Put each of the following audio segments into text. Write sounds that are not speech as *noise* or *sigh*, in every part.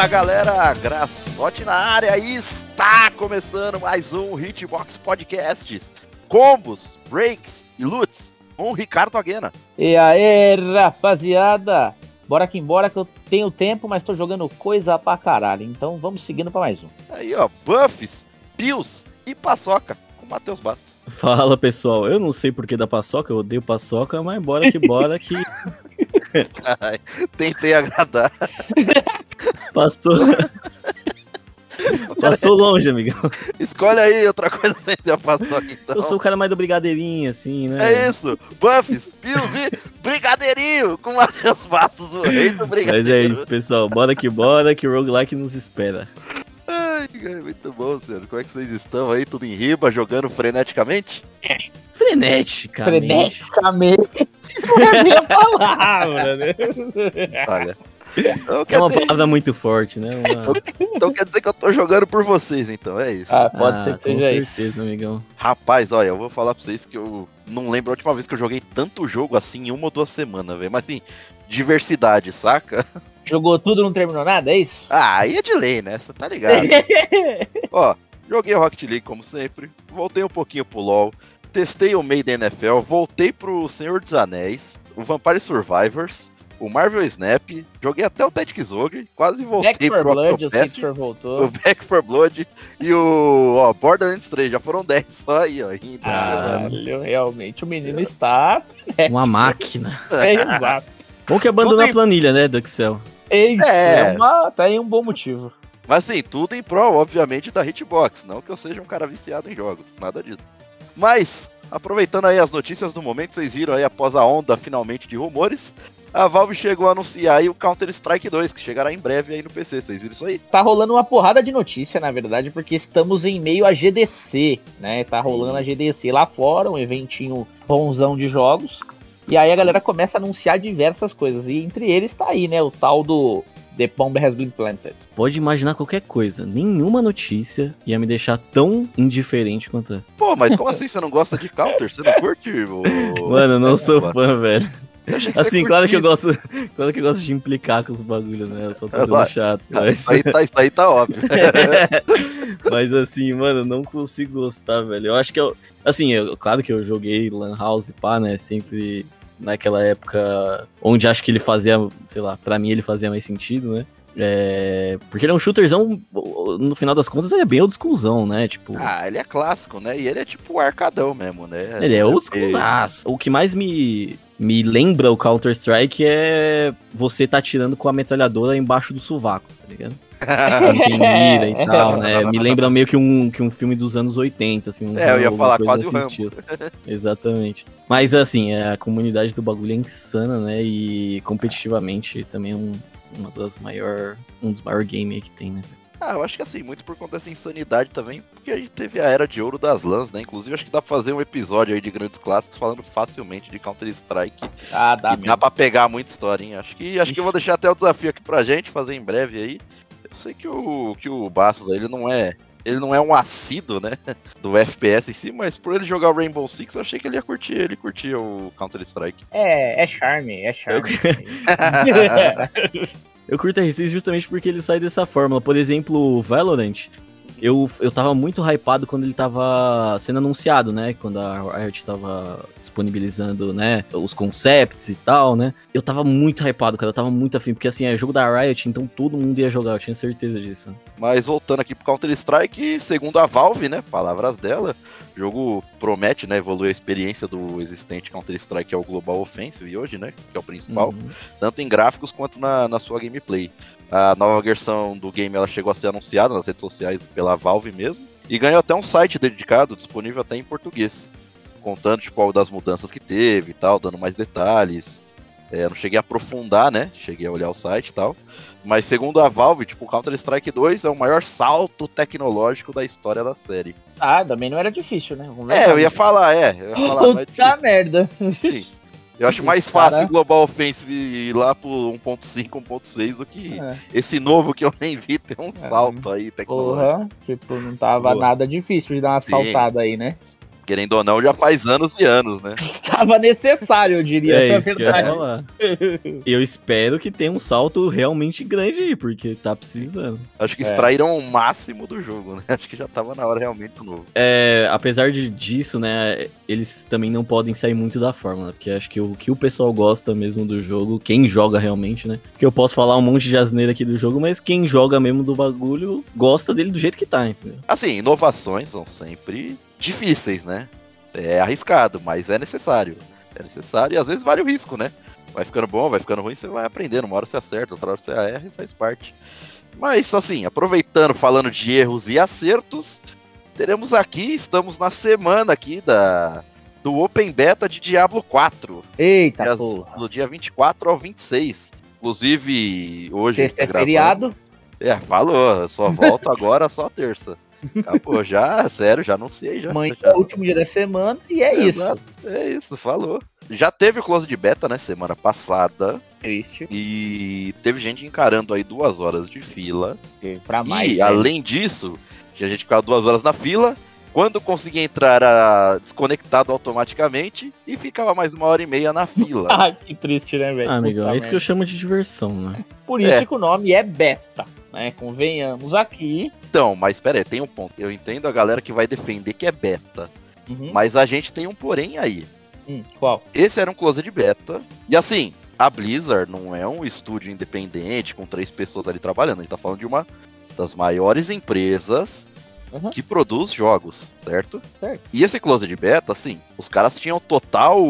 Fala galera, Graçote na área e está começando mais um Hitbox Podcasts. Combos, breaks e loots com o Ricardo Aguena. E aí, rapaziada? Bora que embora que eu tenho tempo, mas tô jogando coisa pra caralho. Então vamos seguindo pra mais um. Aí ó, buffs, pills e paçoca com Matheus Bastos. Fala pessoal, eu não sei porque da paçoca, eu odeio paçoca, mas bora que bora que *laughs* *laughs* Caralho, tentei agradar. *laughs* passou. Passou longe, amigão. Escolhe aí outra coisa sem ser paçoca então. Eu sou o cara mais do brigadeirinho, assim, né? É isso, buffs, pills e brigadeirinho com Matheus Bastos, o rei do Mas brigadeiro. é isso, pessoal. Bora que bora, que o roguelike nos espera. Ai, muito bom, senhor. Como é que vocês estão aí? Tudo em riba, jogando freneticamente? Freneticamente. Freneticamente. Não é a minha palavra, né? Olha. Então É uma dizer, palavra muito forte, né? *laughs* Uma... então quer dizer que eu tô jogando por vocês, então, é isso. Ah, pode Ah, ser que com seja isso. certeza, amigão. Rapaz, olha, eu vou falar pra vocês que eu não lembro a última vez que eu joguei tanto jogo assim em uma ou duas semanas, velho. Mas assim, diversidade, saca? *laughs* Jogou tudo, não terminou nada, é isso? Ah, aí é de lei, né? Você tá ligado? *laughs* Ó, joguei o Rocket League como sempre, voltei um pouquinho pro LoL, testei o Made NFL, voltei pro Senhor dos Anéis, o Vampire Survivors, o Marvel Snap, joguei até o Tactics Ogre, quase voltei Back for pro Blood, o Octopath, senhor voltou. o Back for Blood e o ó, Borderlands 3, já foram 10 só aí, ó. Indo, Ah, realmente, o menino está... Uma máquina. *laughs* É exato. Bom que abandonou em- a planilha, né, do Excel. Eita, É. é. uma, tá aí um bom motivo. Mas assim, tudo em prol, obviamente, da Hitbox. Não que eu seja um cara viciado em jogos, nada disso. Mas, aproveitando aí as notícias do momento, vocês viram aí após a onda finalmente de rumores, a Valve chegou a anunciar aí o Counter-Strike 2, que chegará em breve aí no PC. Vocês viram isso aí? Tá rolando uma porrada de notícia, na verdade, porque estamos em meio a GDC, né? Tá rolando a GDC lá fora, um eventinho bonzão de jogos. E aí a galera começa a anunciar diversas coisas. E entre eles tá aí, né? O tal do The Bomb Has Been Planted. Pode imaginar qualquer coisa. Nenhuma notícia ia me deixar tão indiferente quanto essa. Pô, mas como assim você não gosta de Counter? Você não curte? Mano, eu não sou fã, velho. Assim, claro que eu gosto. *laughs* Claro que eu gosto de implicar com os bagulhos, né? Eu só tô É, sendo chato. Mas, Isso aí tá, isso aí tá óbvio. *laughs* mas assim, mano, eu não consigo gostar, velho. Eu acho que eu. Assim, eu, claro que eu joguei Lan House, pá, né? Sempre naquela época onde acho que ele fazia, sei lá, pra mim ele fazia mais sentido, né? É, porque ele é um shooterzão, no final das contas, ele é bem old schoolzão, né? Tipo, ah, ele é clássico, né? E ele é tipo arcadão mesmo, né? ele é Não old schoolzaço. O que mais me, me lembra o Counter-Strike é você tá tirando com a metralhadora embaixo do sovaco, tá ligado? Mira e tal, né? Me lembra meio que um, que um filme dos anos 80, assim. Um É, eu ia falar quase o Rambo. Exatamente. Mas, assim, é, a comunidade do bagulho é insana, né? E competitivamente também é um, uma das maior, um dos maiores games aí que tem, né? Ah, eu acho que assim, muito por conta dessa insanidade também, porque a gente teve a era de ouro das LANs, né? Inclusive, acho que dá pra fazer um episódio aí de grandes clássicos falando facilmente de Counter-Strike. Ah, dá e dá mesmo. pra pegar muita história, hein? Acho que, acho que eu vou deixar até o desafio aqui pra gente, fazer em breve aí. Eu sei que o, que o Bastos aí, ele não é. Ele não é um assíduo, né? *laughs* Do FPS em si, mas por ele jogar o Rainbow Six, eu achei que ele ia curtir, ele curtia o Counter-Strike. É, é charme, é charme. Eu *laughs* *laughs* curto R6 justamente porque ele sai dessa fórmula. Por exemplo, o Valorant, eu, eu tava muito hypado quando ele tava sendo anunciado, né? Quando a Riot tava disponibilizando, né? Os concepts e tal, né? Eu tava muito hypado, cara. Eu tava muito afim. Porque assim, é jogo da Riot, então todo mundo ia jogar. Eu tinha certeza disso. Mas voltando aqui pro Counter-Strike, segundo a Valve, né? Palavras dela, o jogo promete, né? Evoluir a experiência do existente Counter-Strike, que é o Global Offensive hoje, né? Que é o principal. Uhum. tanto em gráficos quanto na, na sua gameplay. A nova versão do game ela chegou a ser anunciada nas redes sociais pela Valve mesmo e ganhou até um site dedicado, disponível até em português, contando tipo das mudanças que teve e tal, dando mais detalhes. É, eu não cheguei a aprofundar, né? Cheguei a olhar o site e tal. Mas segundo a Valve, tipo, Counter-Strike 2 é o maior salto tecnológico da história da série. Ah, também não era difícil, né? É, eu ia falar, é. Eu ia falar, *laughs* mas é Puta merda. Sim. Eu acho mais fácil o Global Offensive ir lá pro 1.5, 1.6 do que É, esse novo que eu nem vi ter um salto aí tecnológico. porra, tipo, não tava nada difícil de dar uma Sim. saltada aí, né? Querendo ou não, já faz anos e anos, né? *laughs* Tava necessário, eu diria. É na isso que eu ia verdade. falar. *laughs* Eu espero que tenha um salto realmente grande aí, porque tá precisando. Acho que É. extraíram o máximo do jogo, né? *laughs* Acho que já tava na hora realmente do novo. É, apesar de, disso, né, eles também não podem sair muito da fórmula, porque acho que o que o pessoal gosta mesmo do jogo, quem joga realmente, né? Que eu posso falar um monte de asneira aqui do jogo, mas quem joga mesmo do bagulho gosta dele do jeito que tá, entendeu? Assim, inovações são sempre difíceis, né? É arriscado, mas é necessário. É necessário e às vezes vale o risco, né? Vai ficando bom, vai ficando ruim, você vai aprendendo. Uma hora você acerta, outra hora você erra e faz parte. Mas, assim, aproveitando, falando de erros e acertos, teremos aqui, estamos na semana aqui da, do Open Beta de Diablo 4. Eita, dias- porra. do dia 24 ao 26. Inclusive, hoje. gente Sexta é tá feriado. É, falou, só volto agora só terça. Acabou, já, sério, já anunciei já. Amanhã já. é o último dia da semana e é isso. Exato, É isso, falou. Já teve o close de beta, né, semana passada. Triste. E teve gente encarando aí duas horas de fila. Pra mais. e, né? além disso, tinha gente que ficava duas horas na fila. Quando conseguia entrar, era desconectado automaticamente. E ficava mais uma hora e meia na fila. *laughs* Ah, que triste, né, velho? Ah, amigão, Puta é isso que eu chamo de diversão, né? Por isso É. que o nome é beta, né? Convenhamos aqui. Então, mas pera aí, tem um ponto. Eu entendo a galera que vai defender que é beta. Uhum. Mas a gente tem um porém aí. Hum, qual? Esse era um close de beta. E assim, a Blizzard não é um estúdio independente com três pessoas ali trabalhando. A gente tá falando de uma das maiores empresas Uhum. que produz jogos, certo? Certo. E esse close de beta, assim, os caras tinham total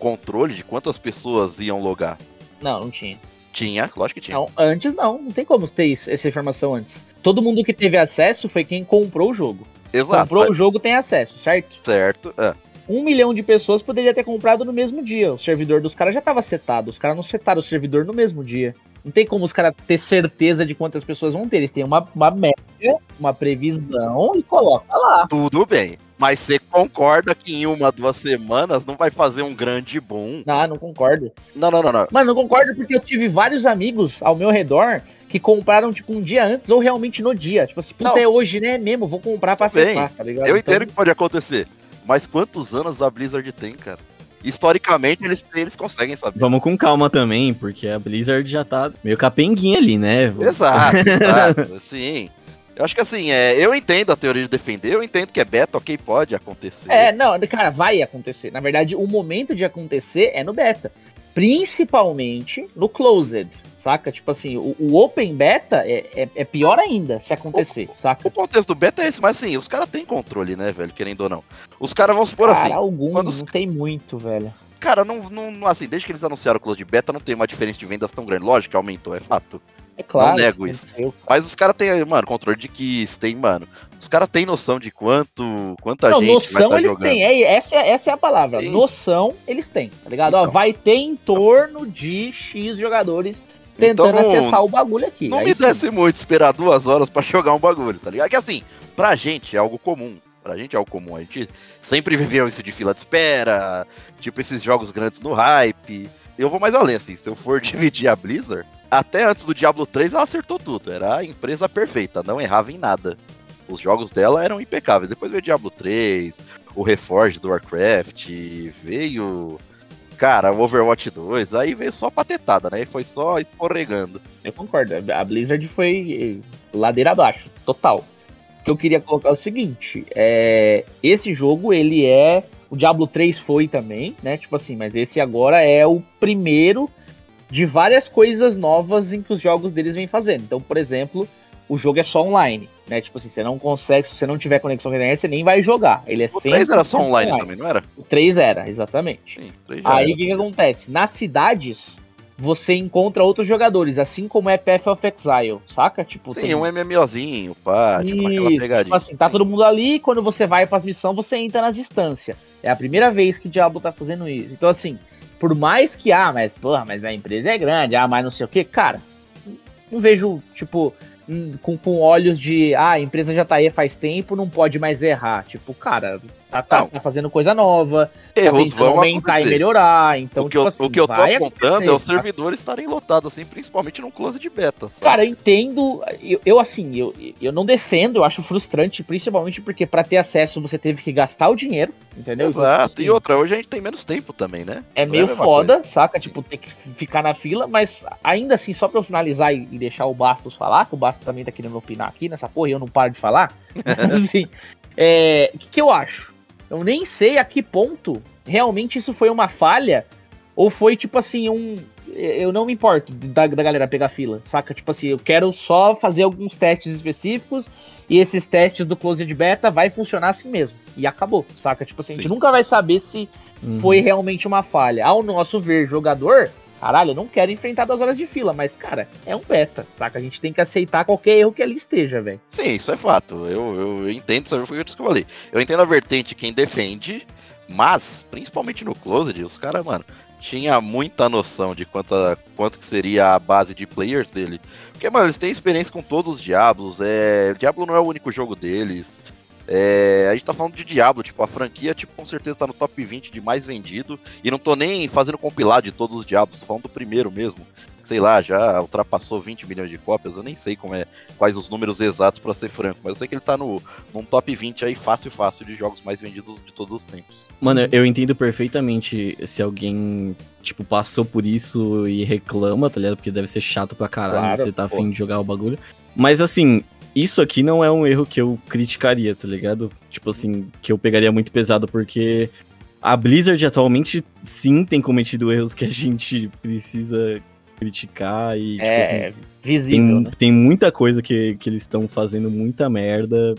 controle de quantas pessoas iam logar. Não, não tinha. Tinha, lógico que tinha. Não, antes não. Não tem como ter isso- essa informação antes. Todo mundo que teve acesso foi quem comprou o jogo. Exato. Comprou o jogo tem acesso, certo? Certo. É. Um milhão de pessoas poderia ter comprado no mesmo dia. O servidor dos caras já tava setado. Os caras não setaram o servidor no mesmo dia. Não tem como os caras ter certeza de quantas pessoas vão ter. Eles têm uma, uma média, uma previsão e coloca lá. Tudo bem. Mas você concorda que em uma, duas semanas não vai fazer um grande boom? Ah, não concordo. Não, não, não, não. Mano, não concordo porque eu tive vários amigos ao meu redor que compraram, tipo, um dia antes ou realmente no dia. Tipo assim, puta, Não. é hoje, né? Mesmo, vou comprar pra acessar, tá ligado? Eu Então, entendo que pode acontecer. Mas quantos anos a Blizzard tem, cara? Historicamente, eles, eles conseguem saber. Vamos com calma também, porque a Blizzard já tá meio capenguinha ali, né? Exato, *laughs* exato. Sim. Eu acho que assim, é, eu entendo a teoria de defender, eu entendo que é beta, ok, pode acontecer. É, não, cara, vai acontecer. Na verdade, o momento de acontecer é no beta. Principalmente no closed, saca? Tipo assim, o, o open beta é, é, é pior ainda se acontecer, saca? O contexto do beta é esse, mas assim, os caras têm controle, né, velho, querendo ou não. Os caras vão supor Cara, assim, alguns quando os- não tem muito, velho. cara, não, não, não- assim, desde que eles anunciaram o close de beta, não tem uma diferença de vendas tão grande. Lógico que aumentou, é fato. É claro. nego que isso. aconteceu. Mas os caras têm, mano, controle de keys, tem, mano. Os caras têm noção de quanto, quanta Não, gente vai noção estar eles jogando. têm, é, essa, é, essa é a palavra. Sim. Noção eles têm, tá ligado? Ó, Então. vai ter em torno de X jogadores tentando Então não- acessar o bagulho aqui. Não Aí me sim. desce muito esperar duas horas pra *laughs* jogar um bagulho, tá ligado? Que assim, pra gente é algo comum. Pra gente é algo comum. A gente sempre viveu isso de fila de espera, tipo esses jogos grandes no hype. Eu vou mais além, assim, se eu for *laughs* dividir a Blizzard, até antes do Diablo 3 ela acertou tudo. Era a empresa perfeita, não errava em nada. Os jogos dela eram impecáveis. Depois veio Diablo 3, o Reforged do Warcraft, veio. Cara, o Overwatch 2, aí veio só patetada, né? Foi só escorregando. Eu concordo. A Blizzard foi eh, ladeira abaixo, total. O que eu queria colocar é o seguinte: é, esse jogo, ele é. O Diablo 3 foi também, né? Tipo assim, mas esse agora é o primeiro de várias coisas novas em que os jogos deles vêm fazendo. Então, por exemplo, o jogo é só online, né? Tipo assim, você não consegue, se você não tiver conexão com a internet, você nem vai jogar. Ele é O sempre 3 era só online, também, não era? O 3 era, exatamente. Sim, o 3 já Aí o que, que acontece? Nas cidades, você encontra outros jogadores, assim como é Path of Exile, saca? Tipo, Sim, tem- um MMOzinho, pá, tipo aquela pegadinha. Tipo assim, tá Sim. todo mundo ali, e quando você vai pras missões, você entra nas instâncias. É a primeira vez que Diablo tá fazendo isso. Então, assim, por mais que, ah, mas, porra, mas a empresa é grande, ah, mas não sei o que, cara, não vejo, tipo, hum, com, com olhos de, ah, a empresa já tá aí faz tempo, não pode mais errar. Tipo, cara, Tá, tá, tá fazendo coisa nova. Erros tá vão aumentar acontecer. e melhorar. Então, o que, eu, tipo assim, o que eu tô vai apontando é os tá? servidores estarem lotados, assim, principalmente num close de beta, sabe? Cara, eu entendo. Eu, eu, assim, eu, eu não defendo, eu acho frustrante, principalmente porque pra ter acesso você teve que gastar o dinheiro, entendeu? Então, Exato. assim, E outra, hoje a gente tem menos tempo também, né? É Não meio mesma foda, saca? Tipo, ter que ficar na fila, mas ainda assim, só pra eu finalizar e, e deixar o Bastos falar, que o Bastos também tá querendo opinar aqui nessa porra e eu não paro de falar. *laughs* Assim, é, o que, que eu acho? Eu nem sei a que ponto realmente isso foi uma falha ou foi tipo assim, um. Eu não me importo da, da galera pegar fila, saca? Tipo assim, eu quero só fazer alguns testes específicos e esses testes do Closed Beta vai funcionar assim mesmo. E acabou, saca? Tipo assim, a gente Sim. nunca vai saber se Uhum. foi realmente uma falha. Ao nosso ver, jogador, caralho, eu não quero enfrentar duas horas de fila, mas, cara, é um beta, saca? A gente tem que aceitar qualquer erro que ali esteja, velho. Sim, isso é fato. Eu, eu, eu entendo, sabe? Foi isso que eu falei. Eu entendo a vertente quem defende, mas, principalmente no Closed, os caras, mano, tinha muita noção de quanto, a- quanto que seria a base de players dele. Porque, mano, eles têm experiência com todos os Diablos. É... Diablo não é o único jogo deles. É, a gente tá falando de Diablo, tipo, a franquia, tipo, com certeza tá no top 20 de mais vendido. E não tô nem fazendo compilado de todos os Diablos, tô falando do primeiro mesmo. Sei lá, já ultrapassou 20 milhões de cópias, eu nem sei como é, quais os números exatos pra ser franco, mas eu sei que ele tá no, num top 20 aí fácil, fácil de jogos mais vendidos de todos os tempos. Mano, eu entendo perfeitamente se alguém, tipo, passou por isso e reclama, tá ligado? Porque deve ser chato pra caralho Claro, você tá pô. afim de jogar o bagulho. Mas assim, isso aqui não é um erro que eu criticaria, tá ligado? Tipo assim, que eu pegaria muito pesado, porque a Blizzard atualmente sim tem cometido erros que a *laughs* gente precisa criticar e, tipo assim, É, visível, tem, né? tem muita coisa que, que eles estão fazendo muita merda.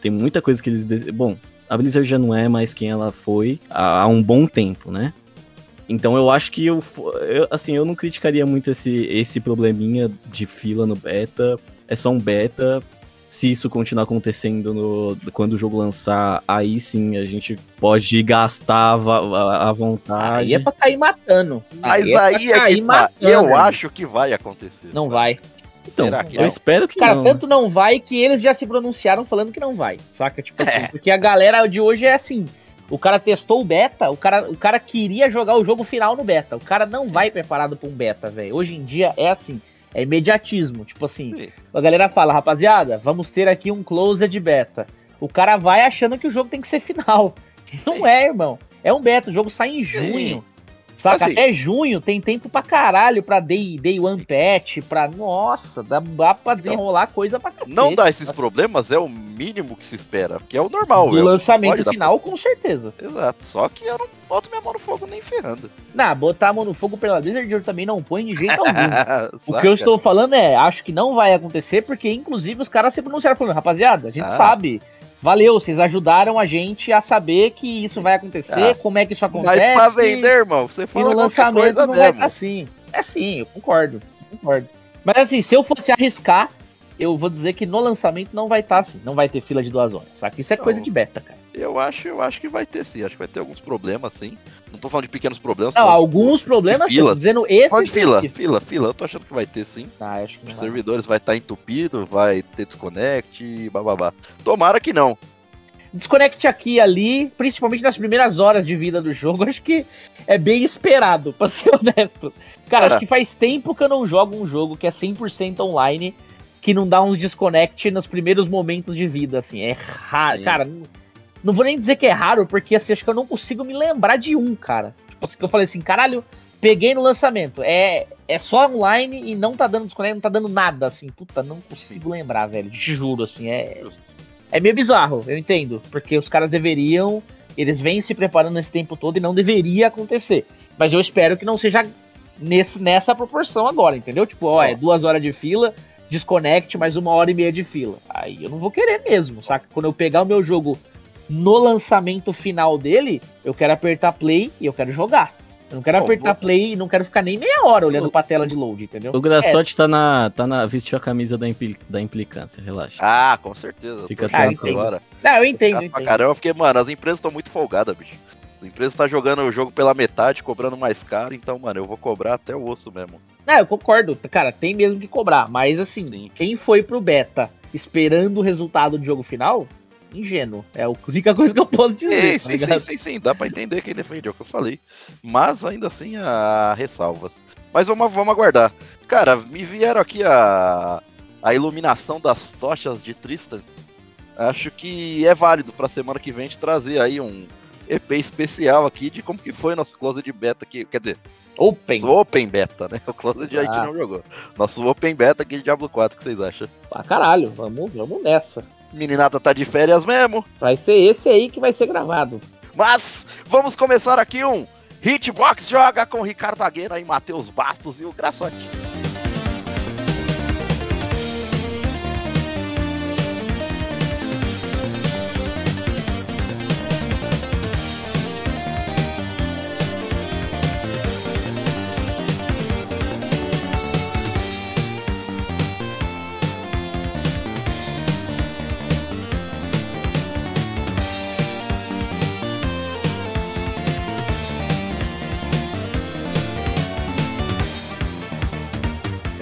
Tem muita coisa que eles. Bom, a Blizzard já não é mais quem ela foi há, há um bom tempo, né? Então eu acho que eu, eu- assim, eu não criticaria muito esse, esse probleminha de fila no beta. É só um beta. Se isso continuar acontecendo no, quando o jogo lançar, aí sim a gente pode gastar à vontade. Aí é pra cair matando. Mas é pra aí é que tá. matando, Eu acho que vai acontecer. Não vai. Então, Será que eu não? espero que Cara, não. tanto não vai que eles já se pronunciaram falando que não vai, saca? Tipo assim, É. porque a galera de hoje é assim. O cara testou o beta, o cara, o cara queria jogar o jogo final no beta. O cara não vai preparado pra um beta, velho. Hoje em dia é assim, é imediatismo. Tipo assim, Sim. a galera fala, rapaziada, vamos ter aqui um closed beta. O cara vai achando que o jogo tem que ser final. *laughs* Não Sim. é, irmão. É um beta, o jogo sai em junho. Saca? Assim- Até junho tem tempo pra caralho pra day, day one patch, pra. Nossa, dá, dá pra desenrolar coisa pra cacete. Não dá esses problemas é o mínimo que se espera, porque é o normal. Do é lançamento final, com certeza. Exato, só que eu não boto minha mão no fogo nem ferrando. Não, botar a mão no fogo pela Blizzard eu também não põe de jeito *laughs* algum. O que eu estou falando é, acho que não vai acontecer, porque inclusive os caras se pronunciaram falando, rapaziada, a gente Ah. sabe. Valeu, vocês ajudaram a gente a saber que isso vai acontecer, Ah. como é que isso Mas acontece. pra vender, irmão, você E fala no qualquer lançamento não vai mesmo. estar assim. É sim, eu concordo. Concordo. Mas assim, se eu fosse arriscar, eu vou dizer que no lançamento não vai estar assim. Não vai ter fila de duas horas, saca? Isso é Não. coisa de beta, cara. Eu acho, eu acho que vai ter sim, acho que vai ter alguns problemas sim. Não tô falando de pequenos problemas. Não, alguns problemas, de filas. sim, dizendo esse Falando de fila, fila, fila, eu tô achando que vai ter sim. Ah, acho que Os servidores vai estar entupido, vai ter desconnect, e bababá. Tomara que não. Desconect aqui e ali, principalmente nas primeiras horas de vida do jogo, *laughs* acho que é bem esperado, pra ser *laughs* honesto. Cara, Cara. acho que faz tempo que eu não jogo um jogo que é 100% online, que não dá uns desconect nos primeiros momentos de vida, assim. É raro. Cara, não, vou nem dizer que é raro, porque assim, acho que eu não consigo me lembrar de um, cara. Tipo assim, que eu falei assim, caralho, peguei no lançamento. É, é só online e não tá dando desconect, não tá dando nada, assim. Puta, não consigo lembrar, velho. Te juro, assim, é. É meio bizarro, eu entendo. Porque os caras deveriam. Eles vêm se preparando esse tempo todo e não deveria acontecer. Mas eu espero que não seja nesse, nessa proporção agora, entendeu? Tipo, ó, é duas horas de fila, desconect, mais uma hora e meia de fila. Aí eu não vou querer mesmo, saca? Quando eu pegar o meu jogo no lançamento final dele, eu quero apertar play e eu quero jogar. Eu não quero Bom, apertar vou- play e não quero ficar nem meia hora olhando pra tela de load, entendeu? O Graçote tá na, tá na. vestiu a camisa da, impli- da implicância, relaxa. Ah, com certeza. Fica tranquilo. agora. Não, eu entendo, eu pra entendo. caramba, porque, mano, as empresas estão muito folgadas, bicho. As empresas estão jogando o jogo pela metade, cobrando mais caro, então, mano, eu vou cobrar até o osso mesmo. Não, eu concordo. Cara, tem mesmo que cobrar. Mas assim, Sim. quem foi pro beta esperando o resultado do jogo final, ingênuo. É a única coisa que eu posso dizer. Sim, tá sim, sim, sim, dá pra entender quem defende, é o que eu falei. Mas ainda assim há ressalvas. Mas vamos, vamos aguardar. Cara, me vieram aqui a, a iluminação das tochas de Tristan. Acho que é válido pra semana que vem a gente trazer aí um EP especial aqui de como que foi nosso closet de beta aqui. Quer dizer, Open. nosso Open Beta, né? O closet a gente Ah. não jogou. Nosso Open Beta aqui de Diablo 4, o que vocês acham? Ah, caralho, vamos, vamos nessa. Meninada tá de férias mesmo. Vai ser esse aí que vai ser gravado. Mas vamos começar aqui um Hitbox Joga com Ricardo Agueira e Matheus Bastos e o Graçote.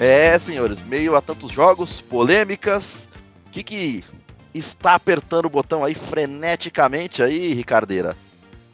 É, senhores, meio a tantos jogos, polêmicas, o que que está apertando o botão aí freneticamente aí, Ricardeira?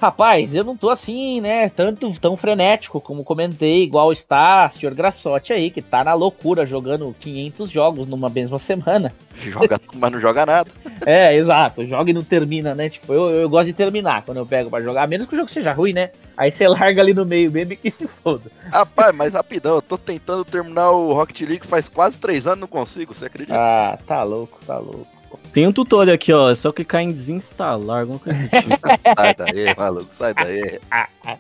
Rapaz, eu não tô assim, né? Tanto tão frenético como comentei, igual está o senhor Grassotti aí, que tá na loucura jogando 500 jogos numa mesma semana. Joga *laughs* mas não joga nada. É, exato, joga e não termina, né? Tipo, eu, eu gosto de terminar quando eu pego pra jogar, a menos que o jogo seja ruim, né? Aí você *laughs* larga ali no meio mesmo e que se foda. Rapaz, mas rapidão, eu tô tentando terminar o Rocket League faz quase três anos, não consigo, você acredita? Ah, tá louco, tá louco. Tem um tutorial aqui, ó. É só clicar em desinstalar, alguma coisa do tipo. *laughs* sai daí, maluco, sai daí. *laughs*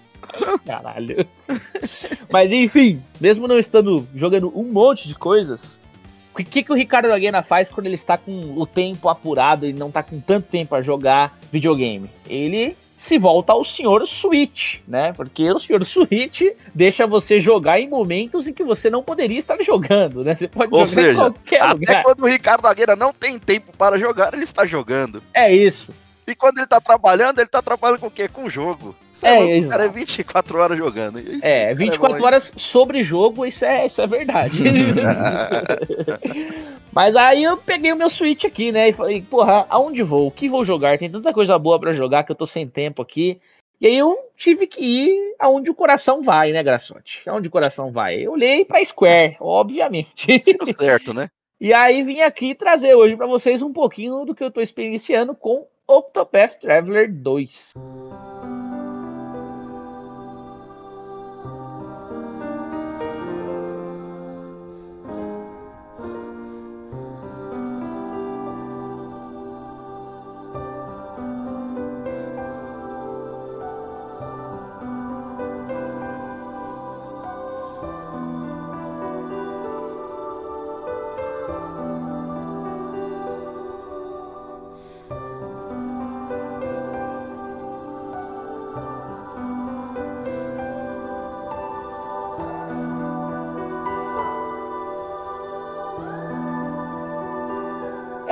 Caralho. Mas enfim, mesmo não estando jogando um monte de coisas, o que, que o Ricardo Aguena faz quando ele está com o tempo apurado e não está com tanto tempo a jogar videogame? Ele se volta ao senhor Switch, né? Porque o senhor Switch deixa você jogar em momentos em que você não poderia estar jogando, né? Você pode Ou jogar seja, em qualquer Até lugar. quando o Ricardo Agueira não tem tempo para jogar, ele está jogando. É isso. E quando ele tá trabalhando, ele tá trabalhando com o quê? Com jogo. Cê É, louco, o cara é exato. 24 horas jogando. Isso, É, cara 24 bom, horas sobre jogo, isso é, isso é verdade. *laughs* Mas aí eu peguei o meu Switch aqui, né? E falei, porra, aonde vou? O que vou jogar? Tem tanta coisa boa pra jogar que eu tô sem tempo aqui. E aí eu tive que ir aonde o coração vai, né, Graçote? Aonde o coração vai? Eu olhei pra Square, obviamente. Tudo certo, né? *laughs* e aí vim aqui trazer hoje pra vocês um pouquinho do que eu tô experienciando com Octopath Traveler 2.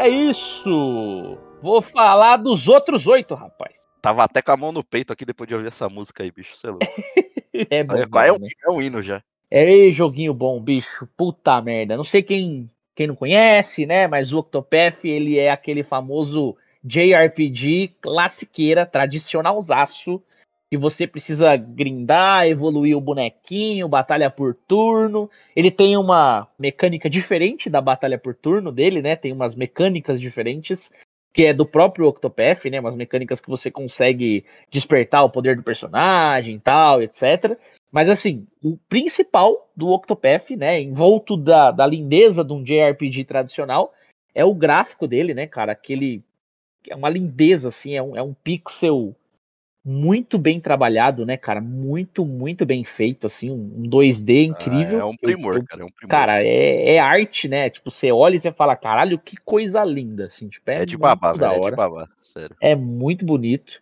Isso! Vou falar dos outros oito, rapaz. Tava até com a mão no peito aqui depois de ouvir essa música aí, bicho. Sei lá. *laughs* É bom, É, é, um, né? é um hino já. É joguinho bom, bicho. Puta merda. Não sei quem, quem não conhece, né? Mas o Octopath, ele é aquele famoso JRPG classiqueira, tradicionalzaço, que você precisa grindar, evoluir o bonequinho, batalha por turno. Ele tem uma mecânica diferente da batalha por turno dele, né? Tem umas mecânicas diferentes, que é do próprio Octopath, né? Umas mecânicas que você consegue despertar o poder do personagem tal, etc. Mas assim, o principal do Octopath, né, envolto da, da lindeza de um JRPG tradicional, é o gráfico dele, né, cara? Aquele. É uma lindeza, assim, é um, é um pixel muito bem trabalhado, né, cara? Muito, muito bem feito, assim, um, um 2D incrível. É um Eu- primor, eu- cara. É um primor. Cara, é, é arte, né? Tipo, você olha e você fala, caralho, que coisa linda, assim, tipo, é, é de babá, da velho. É hora. de babá. Sério. É muito bonito.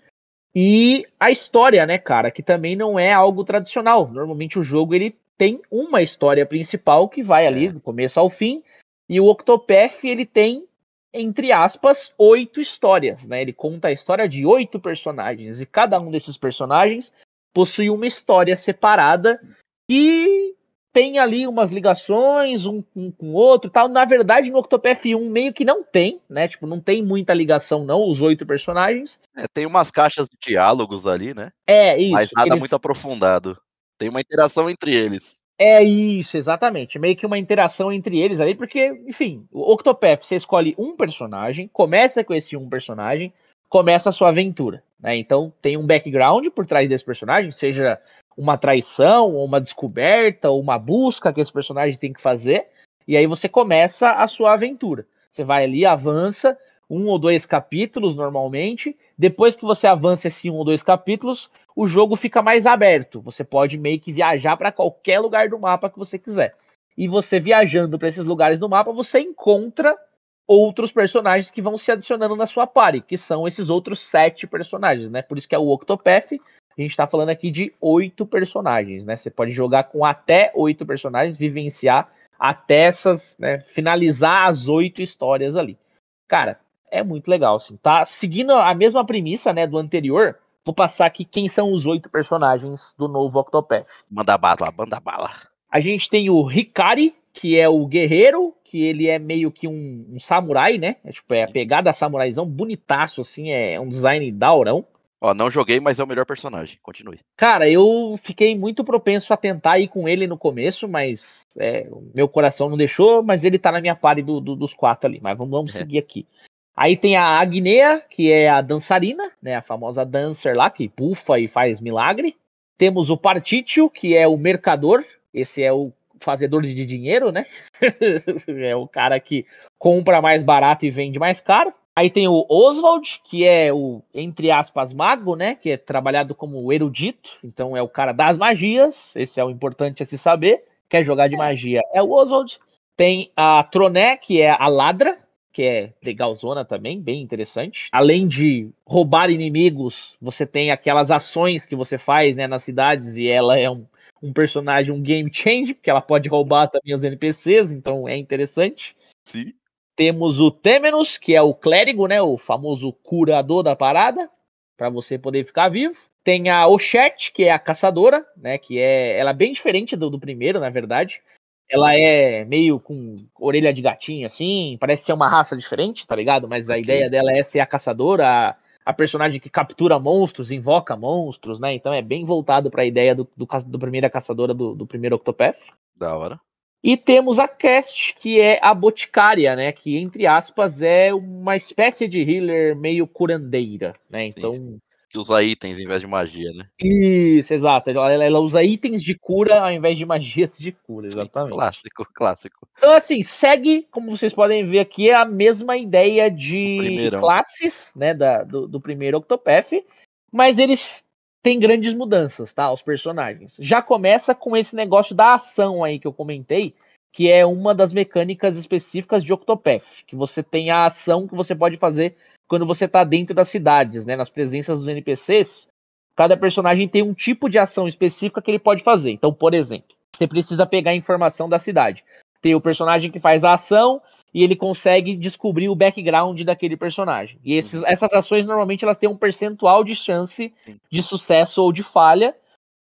E a história, né, cara, que também não é algo tradicional. Normalmente o jogo ele tem uma história principal que vai ali É. do começo ao fim, e o Octopath ele tem entre aspas oito histórias, né? Ele conta a história de oito personagens e cada um desses personagens possui uma história separada que tem ali umas ligações, um, um com o outro tal. Na verdade, no Octopath 1 meio que não tem, né? Tipo, não tem muita ligação, não, os oito personagens. É, tem umas caixas de diálogos ali, né? É, isso. Mas nada eles- muito aprofundado. Tem uma interação entre eles. É isso, exatamente. Meio que uma interação entre eles ali, porque, enfim, o Octopath, você escolhe um personagem, começa com esse um personagem, começa a sua aventura. Né? Então tem um background por trás desse personagem, seja uma traição, ou uma descoberta, ou uma busca que esse personagem tem que fazer, e aí você começa a sua aventura. Você vai ali, avança um ou dois capítulos normalmente. Depois que você avança esse um ou dois capítulos, o jogo fica mais aberto. Você pode meio que viajar para qualquer lugar do mapa que você quiser. E você viajando para esses lugares do mapa, você encontra outros personagens que vão se adicionando na sua party, que são esses outros sete personagens, né? Por isso que é o Octopath. A gente tá falando aqui de oito personagens, né? Você pode jogar com até oito personagens, vivenciar até essas, né? Finalizar as oito histórias ali. Cara, é muito legal, assim. Tá seguindo a mesma premissa, né, do anterior. Vou passar aqui quem são os oito personagens do novo Octopath. Manda bala, manda bala. A gente tem o Hikari, que é o guerreiro, que ele é meio que um, um samurai, né? É, tipo, é a Sim. pegada samuraizão, bonitaço, assim, é um design daurão. Ó, não joguei, mas é o melhor personagem. Continue. Cara, eu fiquei muito propenso a tentar ir com ele no começo, mas é, meu coração não deixou, mas ele tá na minha party do- do- dos quatro ali. Mas vamos, vamos É. seguir aqui. Aí tem a Agnea, que é a dançarina, né? A famosa dancer lá, que bufa e faz milagre. Temos o Partitio, que é o mercador. Esse é o fazedor de dinheiro, né? *laughs* é o cara que compra mais barato e vende mais caro. Aí tem o Oswald, que é o, entre aspas, mago, né? Que é trabalhado como erudito. Então é o cara das magias. Esse é o importante a se saber. Quer jogar de magia é o Oswald. Tem a Troné, que é a ladra, que é legalzona também, bem interessante. Além de roubar inimigos, você tem aquelas ações que você faz né, nas cidades e ela é um, um personagem, um game change, porque ela pode roubar também os NPCs, então é interessante. Sim. Temos o Temenos, que é o clérigo, né? O famoso curador da parada, para você poder ficar vivo. Tem a Oshet, que é a caçadora, né? Que é ela é bem diferente do, do primeiro, na verdade. Ela é meio com orelha de gatinho, assim, parece ser uma raça diferente, tá ligado? Mas a Ok. ideia dela é ser a caçadora, a, a personagem que captura monstros, invoca monstros, né? Então é bem voltado para a ideia do, do, do primeira caçadora do, do primeiro Octopath. Da hora. E temos a Cast, que é a Boticária, né? Que, entre aspas, é uma espécie de healer meio curandeira, né? Sim, Então. sim. Que usa itens em vez de magia, né? Isso, exato. Ela, ela usa itens de cura ao invés de magias de cura, Sim, exatamente. Clássico, clássico. Então, assim, segue, como vocês podem ver aqui, a mesma ideia de classes, né? Da, do, do primeiro Octopath, mas eles têm grandes mudanças, tá? Os personagens. Já começa com esse negócio da ação aí que eu comentei, que é uma das mecânicas específicas de Octopath, que você tem a ação que você pode fazer quando você tá dentro das cidades, né? Nas presenças dos NPCs. Cada personagem tem um tipo de ação específica que ele pode fazer. Então, por exemplo, você precisa pegar a informação da cidade. Tem o personagem que faz a ação e ele consegue descobrir o background daquele personagem. E esses- essas ações normalmente elas têm um percentual de chance de sucesso ou de falha,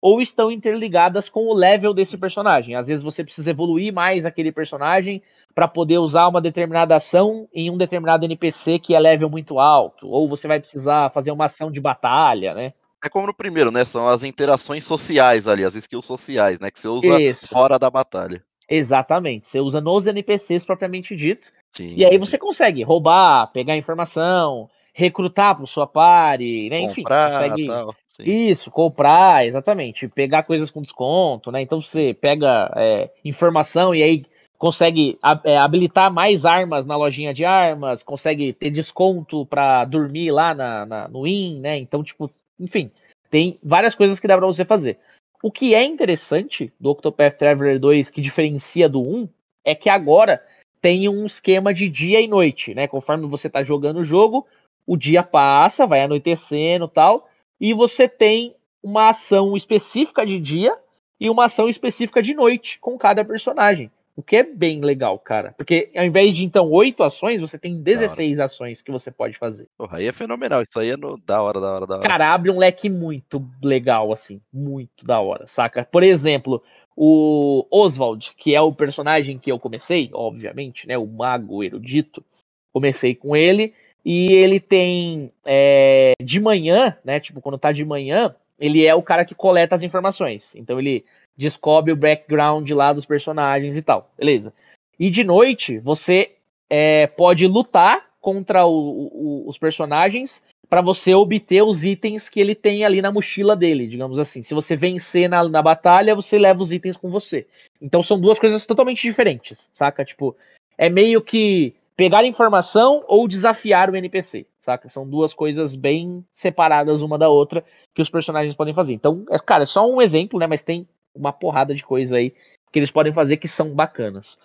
ou estão interligadas com o level desse personagem. Às vezes você precisa evoluir mais aquele personagem para poder usar uma determinada ação em um determinado NPC que é level muito alto, ou você vai precisar fazer uma ação de batalha, né? É como no primeiro, né? São as interações sociais ali, as skills sociais, né? Que você usa Isso. fora da batalha. Exatamente. Você usa nos NPCs propriamente dito. Sim, E aí sim, você consegue roubar, pegar informação, recrutar para sua party, né? Enfim, Comprar, consegue tal. Isso, comprar, exatamente, pegar coisas com desconto, né? Então você pega é, informação e aí consegue é, habilitar mais armas na lojinha de armas, consegue ter desconto para dormir lá na, na- no IN, né? Então, tipo, enfim, tem várias coisas que dá para você fazer. O que é interessante do Octopath Traveler 2 que diferencia do 1 é que agora tem um esquema de dia e noite, né? Conforme você tá jogando o jogo, o dia passa, vai anoitecendo e tal, e você tem uma ação específica de dia e uma ação específica de noite com cada personagem. O que é bem legal, cara. Porque ao invés de então oito ações, você tem 16 ações que você pode fazer. Porra, aí é fenomenal. Isso aí é no... da hora, da hora, da hora. Cara, abre um leque muito legal, assim. Muito da hora, saca? Por exemplo, o Oswald, que é o personagem que eu comecei, obviamente, né? O mago erudito. Comecei com ele. E ele tem é, de manhã, né? Tipo, quando tá de manhã, ele é o cara que coleta as informações. Então ele descobre o background lá dos personagens e tal. Beleza. E de noite, você é, pode lutar contra o, o, os personagens para você obter os itens que ele tem ali na mochila dele, digamos assim. Se você vencer na, na batalha, você leva os itens com você. Então são duas coisas totalmente diferentes, saca? Tipo, é meio que pegar informação ou desafiar o NPC, saca? São duas coisas bem separadas uma da outra que os personagens podem fazer. Então, é, cara, é só um exemplo, né? Mas tem uma porrada de coisa aí que eles podem fazer que são bacanas.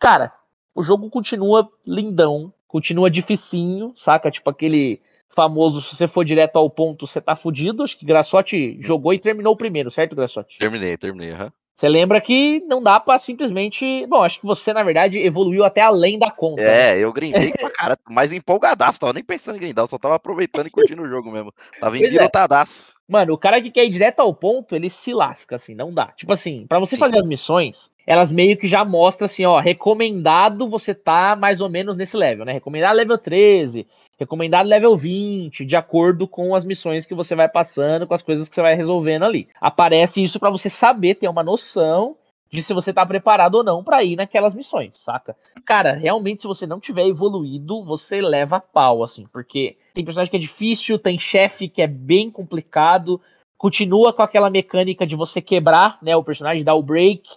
Cara, o jogo continua lindão, continua dificinho, saca? Tipo aquele famoso, se você for direto ao ponto, você tá fudido. Acho que Graçote jogou e terminou o primeiro, certo, Graçote? Terminei, terminei, aham. Uhum. Você lembra que não dá pra simplesmente. Bom, acho que você, na verdade, evoluiu até além da conta. É, né? eu grindei pra *laughs* cara, mais empolgadaço, tava nem pensando em grindar, eu só tava aproveitando e curtindo o jogo mesmo. Tava envirotadaço. É. Mano, o cara que quer ir direto ao ponto, ele se lasca, assim, não dá. Tipo assim, para você Sim. fazer as missões, elas meio que já mostram assim, ó, recomendado você tá mais ou menos nesse level, né? Recomendado level 13, Recomendado level 20, de acordo com as missões que você vai passando, com as coisas que você vai resolvendo ali. Aparece isso para você saber, ter uma noção de se você tá preparado ou não para ir naquelas missões, saca? Cara, realmente se você não tiver evoluído, você leva pau, assim, porque tem personagem que é difícil, tem chefe que é bem complicado, continua com aquela mecânica de você quebrar, né, o personagem, dar o break,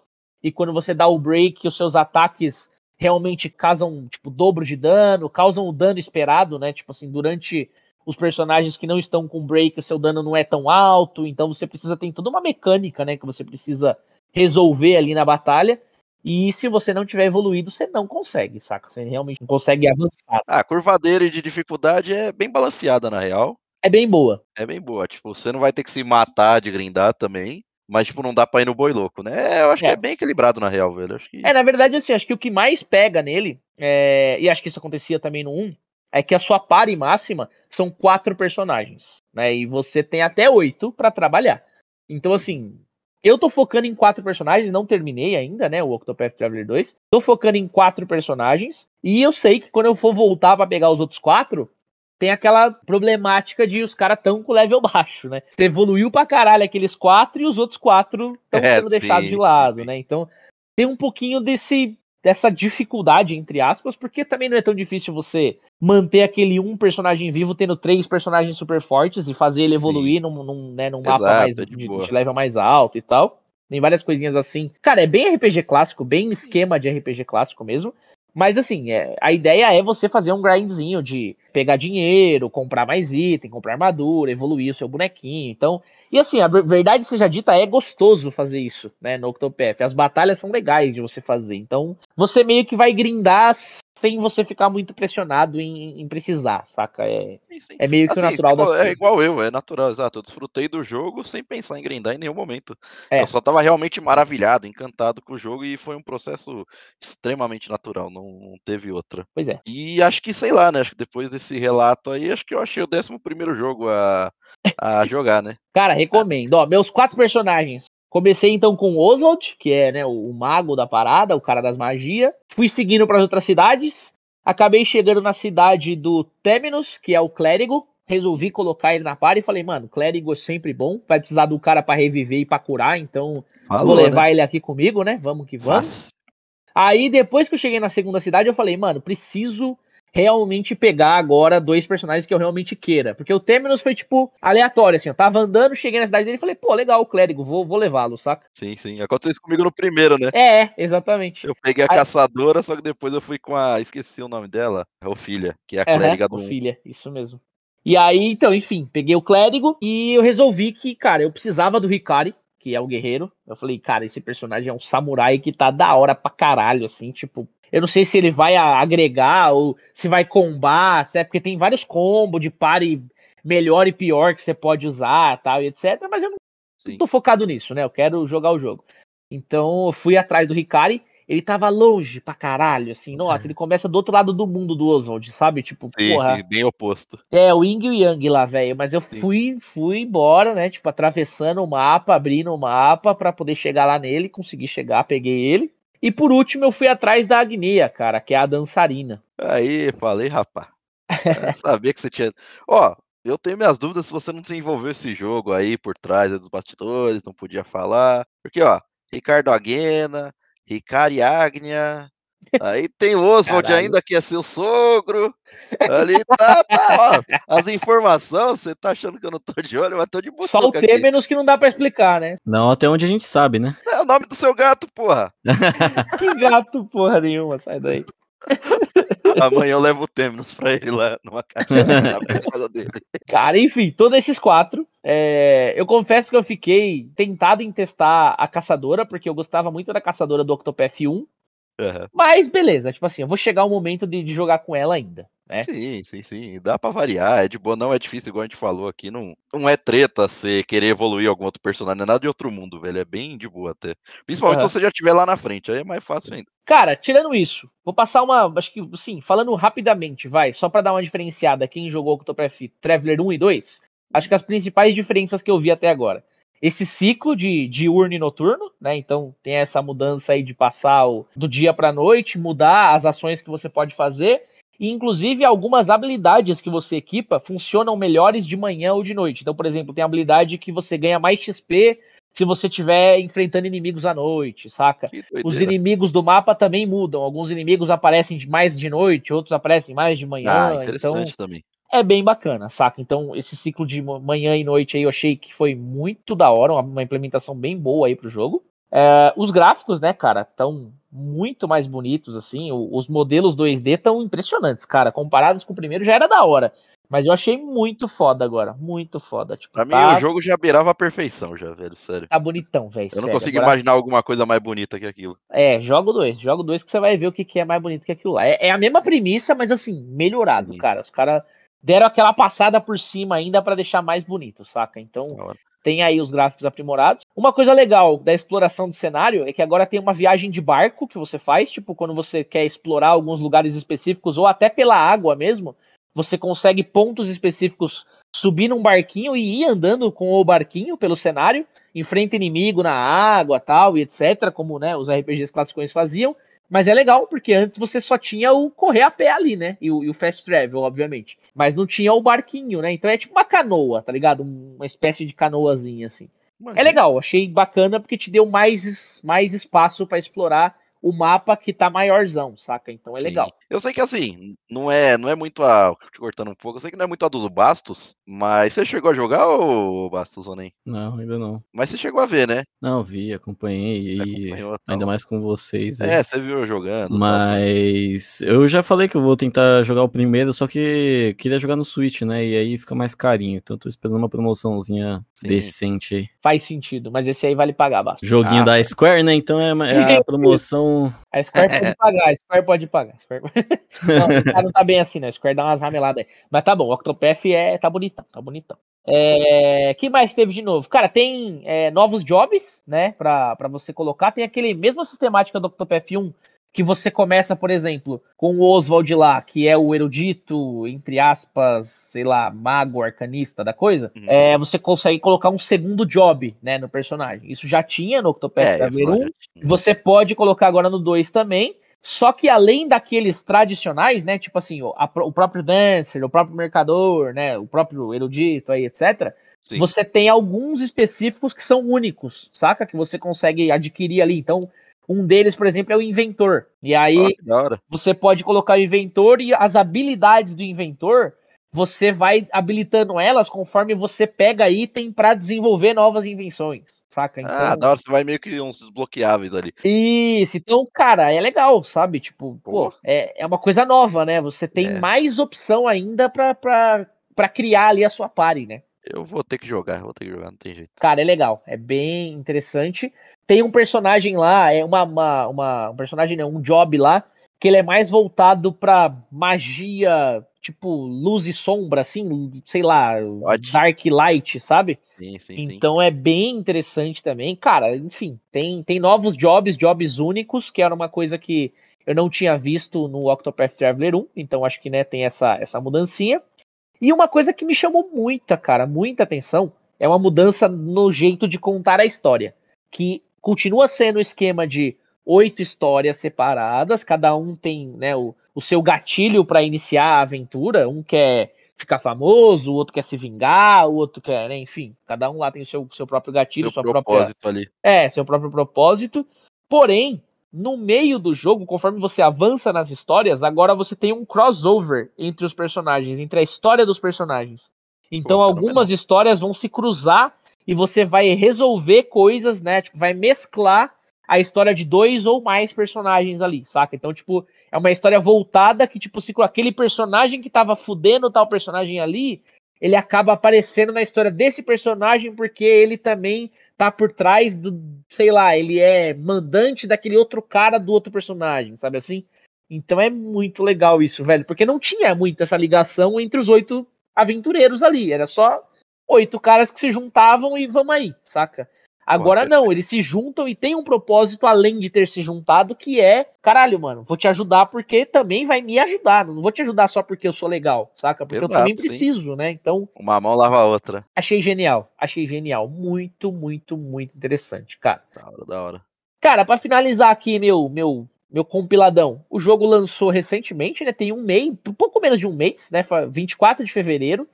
e quando você dá o break, os seus ataques realmente causam, tipo, dobro de dano, causam o dano esperado, né? Tipo assim, durante os personagens que não estão com break, seu dano não é tão alto, então você precisa ter toda uma mecânica, né, que você precisa resolver ali na batalha. E se você não tiver evoluído, você não consegue, saca? Você realmente não consegue avançar. Ah, a curvadeira de dificuldade é bem balanceada, na real. É bem boa. É bem boa. Tipo, você não vai ter que se matar de grindar também. Mas, tipo, não dá pra ir no boi louco, né? É, eu acho é. que é bem equilibrado, na real, velho. Acho que... É, na verdade, assim, acho que o que mais pega nele, é... e acho que isso acontecia também no 1, é que a sua pare máxima são quatro personagens, né? E você tem até oito para trabalhar. Então, assim, eu tô focando em quatro personagens, não terminei ainda, né? O Octopath Traveler 2. Tô focando em quatro personagens. E eu sei que quando eu for voltar para pegar os outros quatro, tem aquela problemática de os caras tão com level baixo, né? Você evoluiu pra caralho aqueles quatro e os outros quatro estão é, sendo sim, deixados de lado, sim. né? Então tem um pouquinho desse dessa dificuldade, entre aspas, porque também não é tão difícil você manter aquele um personagem vivo tendo três personagens super fortes e fazer ele evoluir num, num, né, num Exato, mapa mais, é de, de level mais alto e tal. Tem várias coisinhas assim. Cara, é bem RPG clássico, bem esquema de RPG clássico mesmo. Mas assim, é, a ideia é você fazer um grindzinho de pegar dinheiro, comprar mais item, comprar armadura, evoluir o seu bonequinho. Então, e assim, a verdade seja dita, é gostoso fazer isso, né, no Octopath. As batalhas são legais de você fazer. Então, você meio que vai grindar sem você ficar muito pressionado em, em precisar, saca? É, sim, sim. é meio que assim, o natural da É igual eu, é natural, exato. Eu desfrutei do jogo sem pensar em grindar em nenhum momento. É. Eu só tava realmente maravilhado, encantado com o jogo e foi um processo extremamente natural, não, não teve outra. Pois é. E acho que, sei lá, né? Acho que depois desse relato aí, acho que eu achei o 11 primeiro jogo a, a jogar, né? Cara, recomendo. Ó, meus quatro personagens. Comecei então com Oswald, que é né, o, mago da parada, o cara das magias. Fui seguindo para as outras cidades. Acabei chegando na cidade do Temenos, que é o clérigo. Resolvi colocar ele na par e falei, mano, clérigo é sempre bom. Vai precisar do cara para reviver e pra curar, então Falou, vou levar né? ele aqui comigo, né? Vamos que vamos. Aí depois que eu cheguei na segunda cidade, eu falei, mano, preciso realmente pegar agora dois personagens que eu realmente queira. Porque o Terminus foi, tipo, aleatório, assim. Eu tava andando, cheguei na cidade dele e falei, pô, legal, o clérigo, vou, vou levá-lo, saca? Sim, sim. Aconteceu isso comigo no primeiro, né? É, exatamente. Eu peguei a Aí... caçadora, só que depois eu fui com a. Esqueci o nome dela. A Ofília, que é a clériga do. Ofília, isso mesmo. E aí, então, enfim, peguei o clérigo e eu resolvi que, cara, eu precisava do Ricari, que é o guerreiro. Eu falei, cara, esse personagem é um samurai que tá da hora pra caralho, assim, tipo, eu não sei se ele vai agregar ou se vai combar, certo? porque tem vários combos de pare melhor e pior que você pode usar, tal, e etc. Mas eu não, não tô focado nisso, né? Eu quero jogar o jogo. Então eu fui atrás do Ricari ele tava longe pra caralho, assim. Nossa, ele começa do outro lado do mundo do Oswald, sabe? Tipo, Sim, porra. sim, bem oposto. É, o Ying e o Yang lá, velho. Mas eu Sim. fui, fui embora, né? Tipo, atravessando o mapa, abrindo o mapa pra poder chegar lá nele. Consegui chegar, peguei ele. E por último, eu fui atrás da Agnia, cara, que é a dançarina. Aí, falei. Eu sabia que você tinha. Ó, eu tenho minhas dúvidas se você não desenvolveu esse jogo aí por trás aí dos bastidores, não podia falar. Porque, ó, Ricardo Aguena, Ricardo Agnia. Aí tem o Oswald Caralho. ainda que é seu sogro. Ali tá, tá, ó. As informações, você tá achando que eu não tô de olho, mas tô de Só o butuca aqui. Temenos que não dá pra explicar, né? Não, até onde a gente sabe, né? É o nome do seu gato, porra. *laughs* Que gato, porra nenhuma, sai daí. Amanhã eu levo o Temenos pra ele lá numa caixinha na casa dele. Cara, enfim, todos esses quatro. é, Eu confesso que eu fiquei tentado em testar a caçadora, porque eu gostava muito da caçadora do Octopath 1. Aham. Mas beleza, tipo assim, eu vou chegar o momento de, de jogar com ela ainda, né? Sim, sim, sim. Dá pra variar. É de boa, não é difícil, igual a gente falou aqui. Não, não é treta você querer evoluir algum outro personagem. Não é nada de outro mundo, velho. É bem de boa até. Principalmente Aham. se você já estiver lá na frente. Aí é mais fácil ainda. Cara, tirando isso, vou passar uma. Acho que, sim, falando rapidamente, vai, só pra dar uma diferenciada, quem jogou Octopath Traveler 1 e 2, acho que as principais diferenças que eu vi até agora. Esse ciclo de diurno e noturno, né? Então tem essa mudança aí de passar o, do dia pra noite, mudar as ações que você pode fazer. E, inclusive, algumas habilidades que você equipa funcionam melhores de manhã ou de noite. Então, por exemplo, tem habilidade que você ganha mais XP se você estiver enfrentando inimigos à noite, saca? Os inimigos do mapa também mudam. Alguns inimigos aparecem mais de noite, outros aparecem mais de manhã. Ah, então interessante também. É bem bacana, saca? Então esse ciclo de ma- manhã e noite aí eu achei que foi muito da hora, uma, implementação bem boa aí pro jogo. É, os gráficos, né, cara, estão muito mais bonitos, assim. os modelos 2D estão impressionantes, cara. Comparados com o primeiro já era da hora. Mas eu achei muito foda agora. Muito foda. Tipo, Pra mim, tá, o jogo já beirava a perfeição, já, velho. Sério. tá bonitão, velho. Eu não sério. consigo Agora- imaginar alguma coisa mais bonita que aquilo. É, joga o 2. Joga o 2 que você vai ver o que, que é mais bonito que aquilo lá. É, é a mesma premissa, mas assim, melhorado, Sim. cara. Os caras deram aquela passada por cima ainda pra deixar mais bonito, saca? Então tem aí os gráficos aprimorados. Uma coisa legal da exploração do cenário é que agora tem uma viagem de barco que você faz, tipo, quando você quer explorar alguns lugares específicos ou até pela água mesmo, você consegue pontos específicos subir num barquinho e ir andando com o barquinho pelo cenário, enfrenta inimigo na água, tal e etc, como, né, os RPGs classicões faziam. Mas é legal, porque antes você só tinha o correr a pé ali, né? E o, e o fast travel, obviamente. Mas não tinha o barquinho, né? Então é tipo uma canoa, tá ligado? Uma espécie de canoazinha, assim. É Imagina. legal, achei bacana porque te deu mais, mais espaço pra explorar o mapa que tá maiorzão, saca? Então é Sim. legal. Eu sei que assim, não é, não é muito a. Cortando um pouco, eu sei que não é muito a dos Bastos, mas você chegou a jogar, ô Bastos ou nem? Não, ainda não. Mas você chegou a ver, né? Não, vi, acompanhei e tal. ainda mais com vocês. aí. É, você viu eu jogando. tal. Mas eu já falei que eu vou tentar jogar o primeiro, só que queria jogar no Switch, né? E aí fica mais carinho. Então eu tô esperando uma promoçãozinha Sim. decente aí. Faz sentido, mas esse aí vale pagar bastante. Joguinho Ah. da Square, né? Então é, é a *laughs* promoção. A Square pode pagar, a Square pode pagar. *laughs* Square... não, não tá bem assim, né? A Square dá umas rameladas aí. Mas tá bom, o Octopath é, tá bonitão, tá bonitão. É, que mais teve de novo? Cara, tem é, novos jobs, né? Pra, pra você colocar. Tem aquele mesma sistemática do Octopath 1 que você começa, por exemplo, com o Oswald lá, que é o erudito, entre aspas, sei lá, mago, arcanista da coisa. Uhum. É, você consegue colocar um segundo job, né, no personagem. Isso já tinha no Octopath É, Traveler falar, 1. já tinha. Você pode colocar agora no 2 também. Só que além daqueles tradicionais, né? Tipo assim, o, a- o próprio Dancer, o próprio Mercador, né? O próprio Erudito aí, etc. Sim. Você tem alguns específicos que são únicos, saca? Que você consegue adquirir ali. Então, um deles, por exemplo, é o Inventor. E aí, hora. você pode colocar o inventor e as habilidades do inventor, você vai habilitando elas conforme você pega item pra desenvolver novas invenções, saca? Então, Ah, da hora, você vai meio que uns desbloqueáveis ali. isso, então, cara, é legal, sabe? Tipo, pô, Pô. é, é uma coisa nova, né? Você tem É. mais opção ainda pra, pra, pra criar ali a sua party, né? Eu vou ter que jogar, vou ter que jogar, não tem jeito. Cara, é legal, é bem interessante. Tem um personagem lá, é uma, uma, uma- um personagem, não, um job lá, que ele é mais voltado pra magia, tipo, luz e sombra, assim, sei lá, Pode. Dark Light, sabe? Sim, sim, sim. Então é bem interessante também. Cara, enfim, tem, tem novos jobs, jobs únicos, que era uma coisa que eu não tinha visto no Octopath Traveler 1, então acho que né, tem essa, essa mudancinha. E uma coisa que me chamou muita, cara, muita atenção, é uma mudança no jeito de contar a história. Que continua sendo o esquema de oito histórias separadas, cada um tem né, o, o seu gatilho para iniciar a aventura. Um quer ficar famoso, o outro quer se vingar, o outro quer, né, enfim, cada um lá tem o seu, seu próprio gatilho, Seu sua própria propósito ali. é, seu próprio propósito. Porém, no meio do jogo, conforme você avança nas histórias, agora você tem um crossover entre os personagens, entre a história dos personagens. Então, algumas histórias vão se cruzar e você vai resolver coisas, né? Tipo, vai mesclar a história de dois ou mais personagens ali, saca? Então, tipo, é uma história voltada que, tipo, se aquele personagem que tava fudendo tal personagem ali, ele acaba aparecendo na história desse personagem porque ele também tá por trás do, sei lá, ele é mandante daquele outro cara do outro personagem, sabe assim? Então é muito legal isso, velho, porque não tinha muito essa ligação entre os oito aventureiros ali, era só oito caras que se juntavam e vamos aí, saca? Agora não, eles se juntam e tem um propósito além de ter se juntado, que é, caralho, mano, vou te ajudar porque também vai me ajudar. Não vou te ajudar só porque eu sou legal, saca? Porque eu Exato, também sim. preciso, né? Então, Uma mão lava a outra. achei genial. Achei genial. Muito, muito, muito interessante, cara. Da hora, da hora. Cara, pra finalizar aqui meu, meu, meu compiladão, o jogo lançou recentemente, né? Tem um mês, pouco menos de um mês, né? Foi 24 de fevereiro.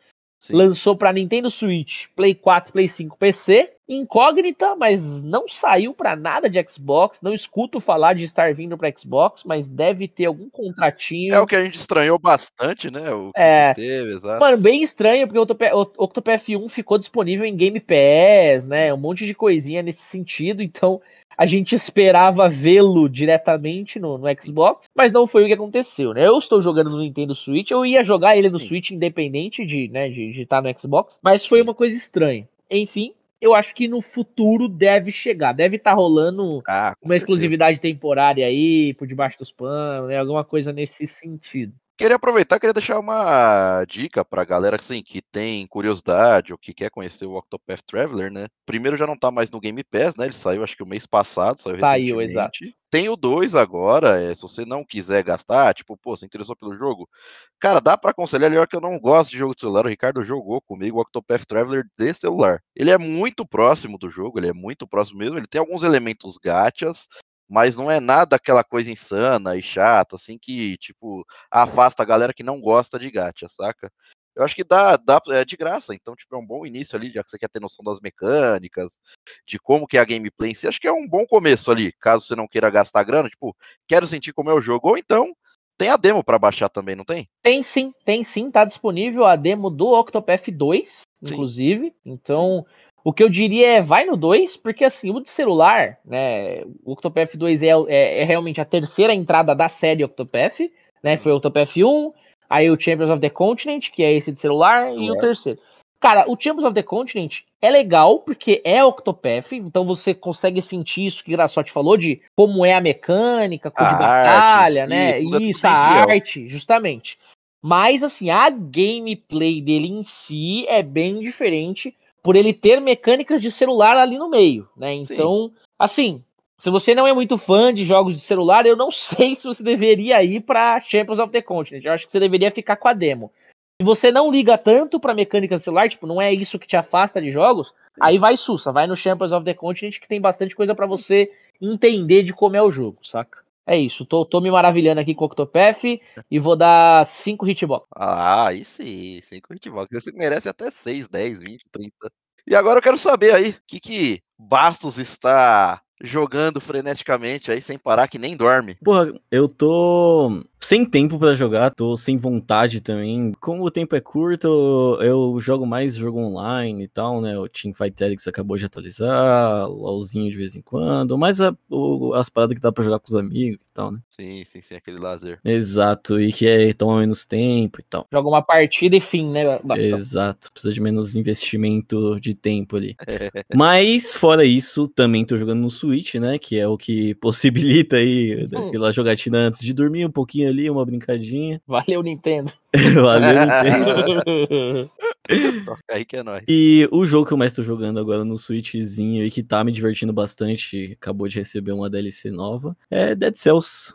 Sim. Lançou pra Nintendo Switch, Play 4, Play 5, PC. Incógnita, mas não saiu pra nada de Xbox. Não escuto falar de estar vindo pra Xbox, mas deve ter algum contratinho. É o que a gente estranhou bastante, né? O que É. que teve, exato. Mano, bem estranho, porque o Octopath 1 ficou disponível em Game Pass, né? Um monte de coisinha nesse sentido, então a gente esperava vê-lo diretamente no, no Xbox, mas não foi o que aconteceu, né? Eu estou jogando no Nintendo Switch, eu ia jogar ele no Sim. Switch independente de, né, de estar no Xbox, mas foi uma coisa estranha. Enfim, eu acho que no futuro deve chegar, deve estar rolando Ah, uma exclusividade temporária aí, por debaixo dos panos, né? Alguma coisa nesse sentido. Queria aproveitar, queria deixar uma dica pra galera assim, que tem curiosidade ou que quer conhecer o Octopath Traveler, né? Primeiro já não tá mais no Game Pass, né? Ele saiu acho que o mês passado, saiu Saiu, recentemente. Tem o 2 agora, é, se você não quiser gastar, tipo, pô, se interessou pelo jogo, cara, dá pra aconselhar, melhor que eu não gosto de jogo de celular, o Ricardo jogou comigo o Octopath Traveler de celular. Ele é muito próximo do jogo, ele é muito próximo mesmo, ele tem alguns elementos gachas, mas não é nada aquela coisa insana e chata, assim, que, tipo, afasta a galera que não gosta de gacha, saca? Eu acho que dá, dá é de graça, então, tipo, é um bom início ali, já que você quer ter noção das mecânicas, de como que é a gameplay em si, acho que é um bom começo ali, caso você não queira gastar grana, tipo, quero sentir como é o jogo, ou então, tem a demo pra baixar também, não tem? Tem sim, tem sim, tá disponível a demo do Octopath 2, Sim. inclusive. Então, o que eu diria é vai no 2, porque assim, o de celular, né, o Octopath 2 é, é, é realmente a terceira entrada da série Octopath, né, foi o Octopath 1, aí o Champions of the Continent, que é esse de celular, e o Celular. terceiro. Cara, o Champions of the Continent é legal, porque é Octopath, então você consegue sentir isso que o Graçote falou, de como é a mecânica, cor de arte batalha, si, né, é isso, a arte, justamente. Mas, assim, a gameplay dele em si é bem diferente por ele ter mecânicas de celular ali no meio, né? Então, assim, se você não é muito fã de jogos de celular, eu não *laughs* sei se você deveria ir pra Champions of the Continent. Eu acho que você deveria ficar com a demo. Se você não liga tanto pra mecânica de celular, tipo, não é isso que te afasta de jogos, aí vai sussa, vai no Champions of the Continent que tem bastante coisa pra você entender de como é o jogo, saca? É isso, tô, tô me maravilhando aqui com o Octopath e vou dar 5 hitbox. Ah, aí sim, 5 hitbox. Você merece até 6, 10, 20, 30. E agora eu quero saber aí, o que que Bastos está jogando freneticamente aí, sem parar, que nem dorme. Porra, eu tô sem tempo pra jogar, tô sem vontade também. Como o tempo é curto, eu jogo mais jogo online e tal, né? O Teamfight Tactics acabou de atualizar, LOLzinho de vez em quando, mas a, o, as paradas que dá pra jogar com os amigos e tal, né? Sim, sim, sim, aquele lazer. Exato, e que é, toma menos tempo e tal. Joga uma partida e fim, né? Bastão? Exato, precisa de menos investimento de tempo ali. *laughs* Mas, fora isso, também tô jogando no Switch, né? Que é o que *laughs* possibilita aí aquela jogatina antes de dormir, um pouquinho ali, uma brincadinha. *laughs* Valeu, Nintendo. *laughs* Valeu, Nintendo. Toca aí que é nóis. E o jogo que eu mais tô jogando agora no Switchzinho e que tá me divertindo bastante, acabou de receber uma DLC nova, é Dead Cells.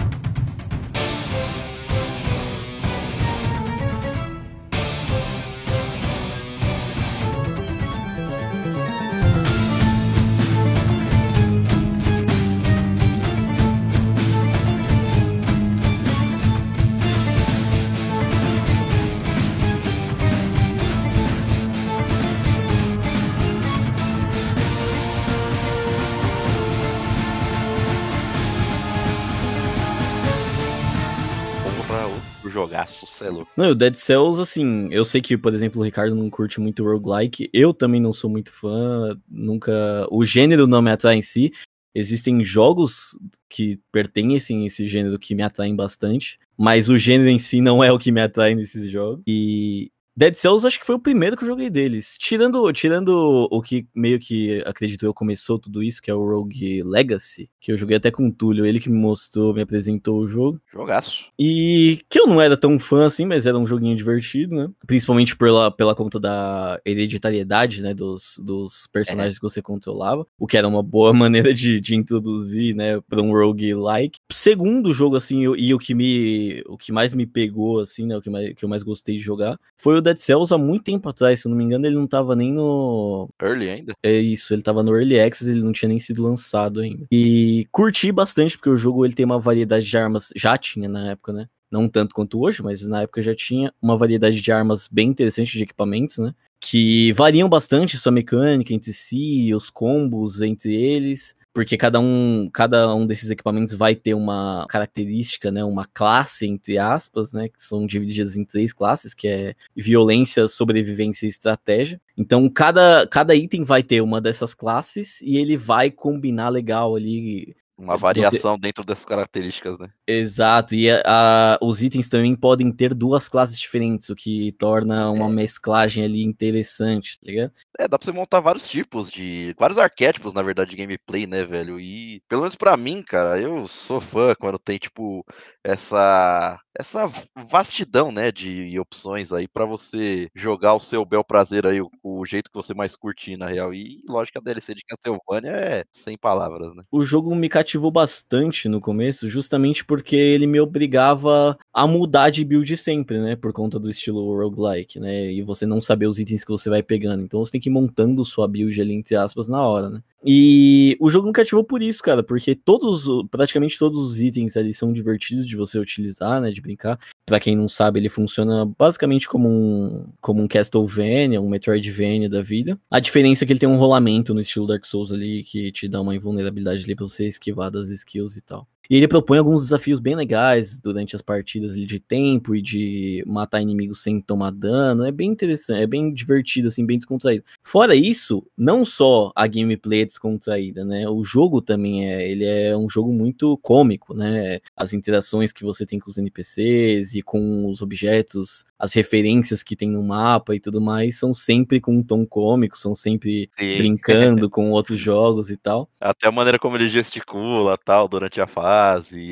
É. Não, o Dead Cells, assim, eu sei que, por exemplo, o Ricardo não curte muito roguelike, eu também não sou muito fã, nunca. O gênero não me atrai em si. Existem jogos que pertencem a esse gênero que me atraem bastante, mas o gênero em si não é o que me atrai nesses jogos. E Dead Cells acho que foi o primeiro que eu joguei deles. Tirando, tirando o que meio que acredito eu começou tudo isso, que é o Rogue Legacy, que eu joguei até com o Túlio, ele que me mostrou, me apresentou o jogo. Jogaço. E que eu não era tão fã assim, mas era um joguinho divertido, né? Principalmente pela, pela conta da hereditariedade, né? Dos, dos personagens que você controlava. O que era uma boa *laughs* maneira de, de introduzir, né? Pra um roguelike. Segundo jogo, assim, eu- e o que me. O que mais me pegou, assim, né? O que, mais, que eu mais gostei de jogar foi o Dead Cells há muito tempo atrás. Se eu não me engano, ele não tava nem no. Early ainda? É isso, ele tava no Early Access, ele não tinha nem sido lançado ainda. E curti bastante, porque o jogo ele tem uma variedade de armas, já tinha na época, né? Não tanto quanto hoje, mas na época já tinha uma variedade de armas bem interessante de equipamentos, né? Que variam bastante sua mecânica entre si, os combos entre eles. Porque cada um, cada um desses equipamentos vai ter uma característica, né? Uma classe, entre aspas, né? Que são divididas em três classes, que é violência, sobrevivência e estratégia. Então, cada, cada item vai ter uma dessas classes e ele vai combinar legal ali. Uma Você- variação dentro dessas características, né? Exato, e a- a- os itens também podem ter duas classes diferentes, o que torna uma É. mesclagem ali interessante, tá ligado? É, dá pra você montar vários tipos de. vários arquétipos, na verdade, de gameplay, né, velho? E, pelo menos pra mim, cara, eu sou fã quando tem, tipo, essa. Essa vastidão, né, de opções aí pra você jogar o seu bel prazer aí, o, o jeito que você mais curtir, na real. E lógico a DLC de Castlevania é sem palavras, né? O jogo me cativou bastante no começo, justamente porque ele me obrigava a mudar de build sempre, né? Por conta do estilo roguelike, né? E você não saber os itens que você vai pegando. Então você tem que ir montando sua build ali, entre aspas, na hora, né? E o jogo me cativou por isso, cara, porque todos, praticamente todos os itens ali são divertidos de você utilizar, né? De brincar. Pra quem não sabe, ele funciona basicamente como um, como um Castlevania, um Metroidvania da vida. A diferença é que ele tem um rolamento no estilo Dark Souls ali, que te dá uma invulnerabilidade ali pra você esquivar das skills e tal. E ele propõe alguns desafios bem legais durante as partidas de tempo e de matar inimigos sem tomar dano. É bem interessante, é bem divertido, assim, bem descontraído. Fora isso, não só a gameplay é descontraída, né? O jogo também é, ele é um jogo muito cômico, né? As interações que você tem com os NPCs e com os objetos, as referências que tem no mapa e tudo mais, são sempre com um tom cômico, são sempre Sim. brincando *laughs* com outros jogos e tal. Até a maneira como ele gesticula tal durante a fase.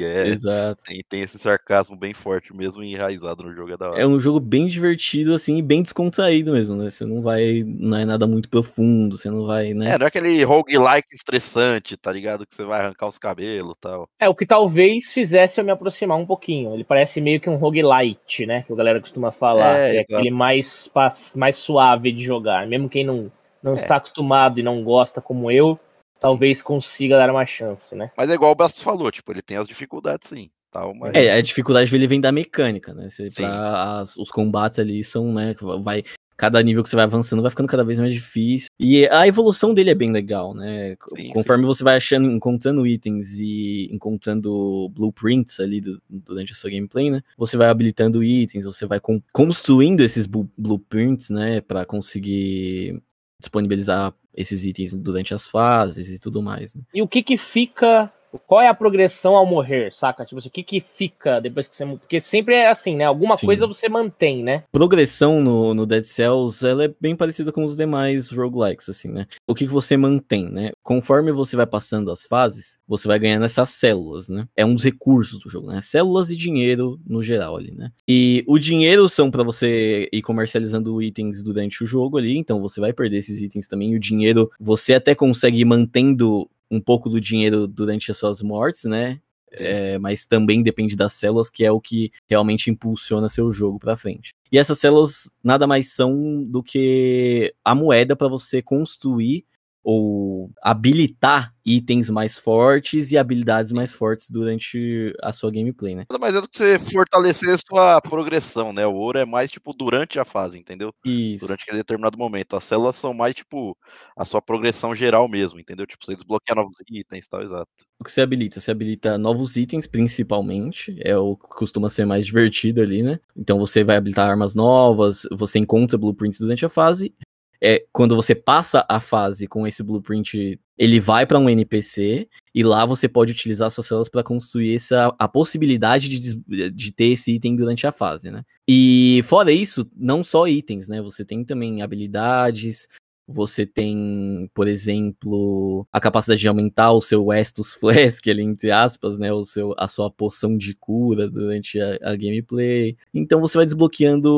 É, Exato. tem, tem esse sarcasmo bem forte mesmo e enraizado no jogo. É da hora. É um jogo bem divertido, assim, e bem descontraído mesmo, né? Você não vai. Não é nada muito profundo, você não vai, né? É, não é aquele roguelike estressante, tá ligado? Que você vai arrancar os cabelos e tal. É, o que talvez fizesse eu me aproximar um pouquinho. Ele parece meio que um roguelite, né? Que a galera costuma falar. É, É, aquele mais, mais suave de jogar. Mesmo quem não, não É. está acostumado e não gosta como eu, talvez consiga dar uma chance, né? Mas é igual o Bastos falou, tipo, ele tem as dificuldades sim. Tal, mas... É, a dificuldade dele vem da mecânica, né? Você, pra, as- os combates ali são, né? Vai, cada nível que você vai avançando vai ficando cada vez mais difícil. E a evolução dele é bem legal, né? Sim, Conforme sim. você vai achando, encontrando itens e encontrando blueprints ali do, durante a sua gameplay, né? Você vai habilitando itens, você vai con construindo esses blueprints, né? Para conseguir disponibilizar esses itens durante as fases e tudo mais. Né? E o que que fica qual é a progressão ao morrer, saca? Tipo assim, o que que fica depois que você... Porque sempre é assim, né? Alguma Sim. coisa você mantém, né? Progressão no, no Dead Cells, ela é bem parecida com os demais roguelikes, assim, né? O que que você mantém, né? Conforme você vai passando as fases, você vai ganhando essas células, né? É um dos recursos do jogo, né? Células e dinheiro no geral ali, né? E o dinheiro são para você ir comercializando itens durante o jogo ali, então você vai perder esses itens também. E o dinheiro você até consegue ir mantendo um pouco do dinheiro durante as suas mortes, né? É, mas também depende das células, que é o que realmente impulsiona seu jogo para frente. E essas células nada mais são do que a moeda para você construir ou habilitar itens mais fortes e habilidades mais fortes durante a sua gameplay, né? Mas é do que você fortalecer a sua progressão, né? O ouro é mais, tipo, durante a fase, entendeu? Isso. Durante aquele determinado momento. As células são mais, tipo, a sua progressão geral mesmo, entendeu? Tipo, você desbloqueia novos itens e tal, exato. O que você habilita? Você habilita novos itens, principalmente. É o que costuma ser mais divertido ali, né? Então você vai habilitar armas novas, você encontra blueprints durante a fase, é quando você passa a fase com esse blueprint, ele vai para um NPC e lá você pode utilizar suas células para construir essa a possibilidade de, de ter esse item durante a fase, né? E fora isso, não só itens, né? Você tem também habilidades, você tem, por exemplo, a capacidade de aumentar o seu Estus *laughs* Flask, ali, entre aspas, né? O seu, a sua poção de cura durante a, a gameplay. Então você vai desbloqueando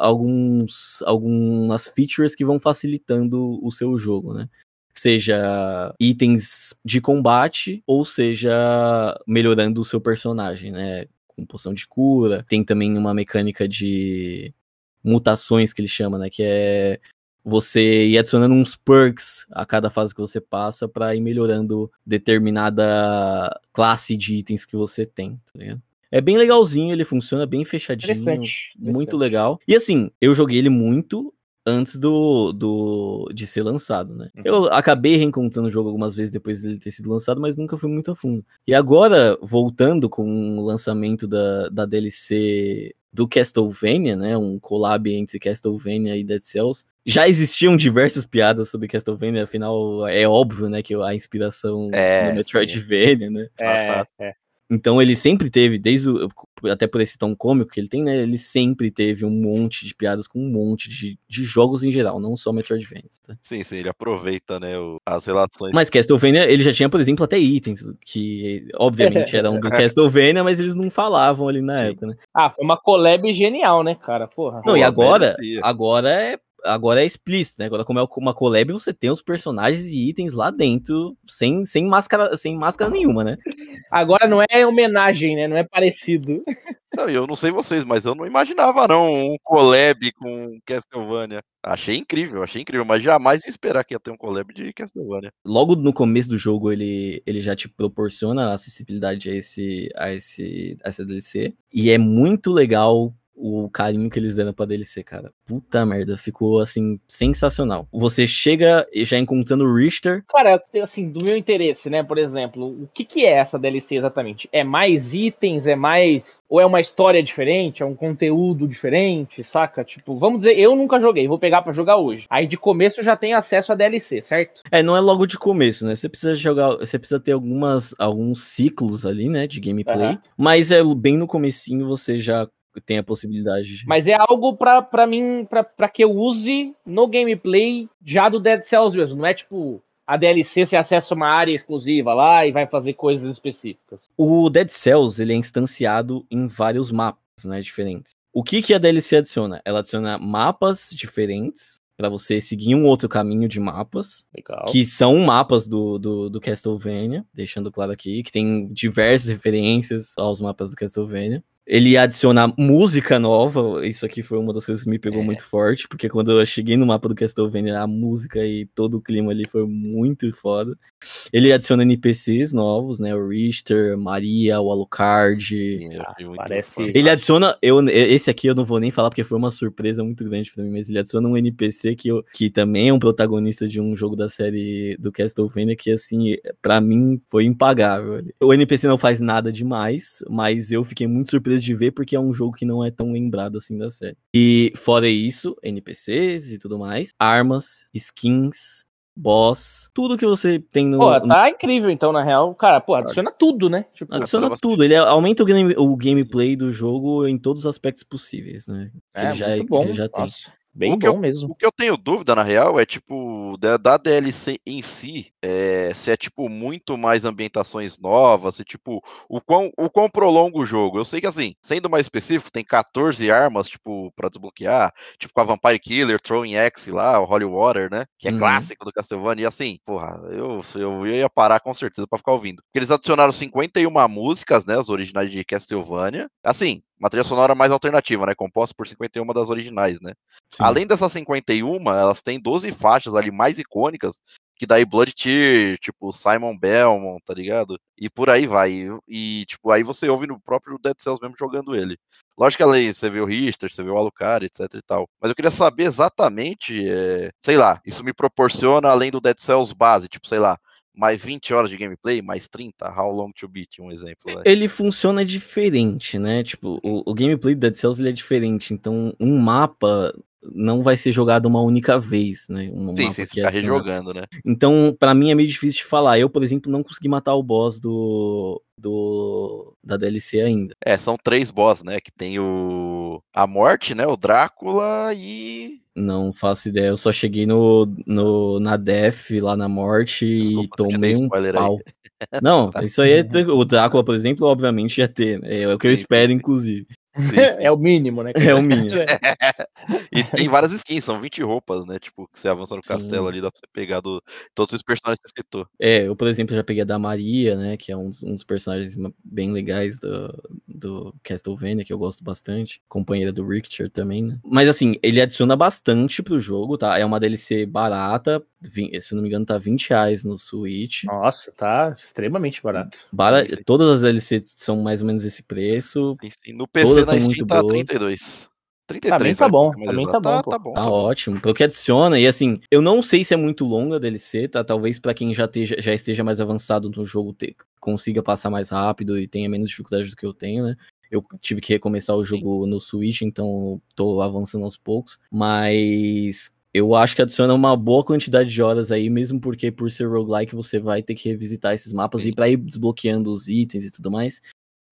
alguns, algumas features que vão facilitando o seu jogo, né? seja itens de combate ou seja melhorando o seu personagem, né? Com poção de cura. Tem também uma mecânica de mutações que ele chama, né? Que é você ir adicionando uns perks a cada fase que você passa para ir melhorando determinada classe de itens que você tem, tá É bem legalzinho, ele funciona bem fechadinho, interessante, muito interessante. legal. E assim, eu joguei ele muito antes do, do de ser lançado, né? Uhum. Eu acabei reencontrando o jogo algumas vezes depois dele ter sido lançado, mas nunca fui muito a fundo. E agora, voltando com o lançamento da, da DLC do Castlevania, né? Um collab entre Castlevania e Dead Cells. Já existiam diversas piadas sobre Castlevania, afinal é óbvio, né, que a inspiração é, no Metroidvania, né? É, é. Então ele sempre teve, desde o, até por esse tom cômico que ele tem, né? Ele sempre teve um monte de piadas com um monte de, de jogos em geral, não só Metroidvania. Tá? Sim, sim, ele aproveita, né, o, as relações. Mas Castlevania, ele já tinha, por exemplo, até itens que obviamente *laughs* eram do Castlevania, mas eles não falavam ali na sim. época, né? Ah, foi uma collab genial, né, cara? Porra. Não, Pô, e agora, agora é agora é explícito, né? Agora, como é uma collab, você tem os personagens e itens lá dentro, sem, sem, máscara, sem máscara nenhuma, né? Agora não é homenagem, né? Não é parecido. Não, eu não sei vocês, mas eu não imaginava, não, um collab com Castlevania. Achei incrível, achei incrível, mas jamais ia esperar que ia ter um collab de Castlevania. Logo no começo do jogo, ele, ele já te proporciona acessibilidade a esse, a esse a essa DLC. E é muito legal o carinho que eles deram pra DLC, cara. Puta merda, ficou assim, sensacional. Você chega já encontrando o Richter. Cara, assim, do meu interesse, né? Por exemplo, o que, que é essa DLC exatamente? É mais itens? É mais. Ou é uma história diferente? É um conteúdo diferente, saca? Tipo, vamos dizer, eu nunca joguei, vou pegar para jogar hoje. Aí de começo já tem acesso a DLC, certo? É, não é logo de começo, né? Você precisa jogar, você precisa ter algumas alguns ciclos ali, né, de gameplay, uhum. mas é bem no comecinho você já tem a possibilidade. Mas é algo para mim, para que eu use no gameplay já do Dead Cells mesmo. Não é tipo a DLC você acessa uma área exclusiva lá e vai fazer coisas específicas. O Dead Cells ele é instanciado em vários mapas, né, diferentes. O que que a DLC adiciona? Ela adiciona mapas diferentes para você seguir um outro caminho de mapas, Legal. que são mapas do, do, do Castlevania, deixando claro aqui, que tem diversas referências aos mapas do Castlevania. Ele adiciona música nova, isso aqui foi uma das coisas que me pegou é. muito forte, porque quando eu cheguei no mapa do Castlevania, a música e todo o clima ali foi muito foda. Ele adiciona NPCs novos, né? O Richter, Maria, o Alucard. Ah, parece-. Ele adiciona. Eu, esse aqui eu não vou nem falar porque foi uma surpresa muito grande pra mim, mas ele adiciona um NPC que, eu- que também é um protagonista de um jogo da série do Castlevania que, assim, pra mim foi impagável. O NPC não faz nada demais, mas eu fiquei muito surpreso de ver porque é um jogo que não é tão lembrado assim da série. E fora isso, NPCs e tudo mais, armas, skins. Boss, tudo que você tem no, Pô, no tá incrível então, na real. Cara, pô, adiciona tudo, né? Tipo, Adiciona tudo, ele aumenta o, game- o gameplay do jogo em todos os aspectos possíveis, né? Que é, ele já, muito que bom. ele já tem. Bem O que bom mesmo. O que eu tenho dúvida, na real, é tipo, da, da DLC em si, é, se é tipo muito mais ambientações novas, se tipo, o quão, o quão prolonga o jogo. Eu sei que assim, sendo mais específico, tem 14 armas, tipo, pra desbloquear, tipo com a Vampire Killer, Throwing Axe lá, o Holy Water, né? Que é Uhum. clássico do Castlevania. E assim, porra, eu, eu ia parar com certeza pra ficar ouvindo. Porque eles adicionaram 51 músicas, né? As originais de Castlevania. Assim, uma trilha sonora mais alternativa, né? Composta por 51 das originais, né? Sim. Além dessas 51, elas têm 12 faixas ali mais icônicas, que daí Blood Tear, tipo Simon Belmont, tá ligado? E por aí vai. E, e, tipo, aí você ouve no próprio Dead Cells mesmo jogando ele. Lógico que ali você vê o Richter, você vê o Alucard, etc e tal. Mas eu queria saber exatamente, é, sei lá, isso me proporciona além do Dead Cells base, tipo, sei lá, mais 20 horas de gameplay, mais 30, How Long to Beat, um exemplo. vai. Ele funciona diferente, né? Tipo, o, o gameplay do Dead Cells ele é diferente, então um mapa não vai ser jogado uma única vez, né? Um Sim, mapa sim, que você é adicionado. rejogando, né? Então, pra mim é meio difícil de falar. Eu, por exemplo, não consegui matar o boss do, do da DLC ainda. É, são três boss, né? Que tem o. A morte, né? O Drácula e. Não faço ideia. Eu só cheguei no, no na Def lá na morte Desculpa, e tomei um spoiler aí. pau. *laughs* Não, Tá. isso aí é. O Drácula, por exemplo, obviamente ia ter. né? É o que eu espero, sim. inclusive. Sim, *laughs* sim. é o mínimo, né? É o mínimo. *laughs* E *laughs* tem várias skins, são 20 roupas, né? Tipo, que você avança no Sim. castelo ali, dá pra você pegar do, todos os personagens que você citou. É, eu, por exemplo, já peguei a da Maria, né? Que é um, um dos personagens bem legais do, do Castlevania, que eu gosto bastante. Companheira do Richter também, né? Mas assim, ele adiciona bastante pro jogo, tá? É uma DLC barata. Se não me engano, tá 20 reais no Switch. Nossa, tá extremamente barato. Bara- sim, sim. Todas as DLCs são mais ou menos esse preço. Sim. No PC Todas na são Steam muito tá boas. 32. Também 33, tá pra bom, exato. tá bom, pô. Tá bom, Tá tá bom. ótimo. Pelo que adiciona, e assim, eu não sei se é muito longa a DLC, tá? Talvez pra quem já, esteja- já esteja mais avançado no jogo te- consiga passar mais rápido e tenha menos dificuldade do que eu tenho, né? Eu tive que recomeçar o jogo no Switch, então tô avançando aos poucos. Mas eu acho que adiciona uma boa quantidade de horas aí, mesmo porque por ser roguelike você vai ter que revisitar esses mapas Sim. e pra ir desbloqueando os itens e tudo mais.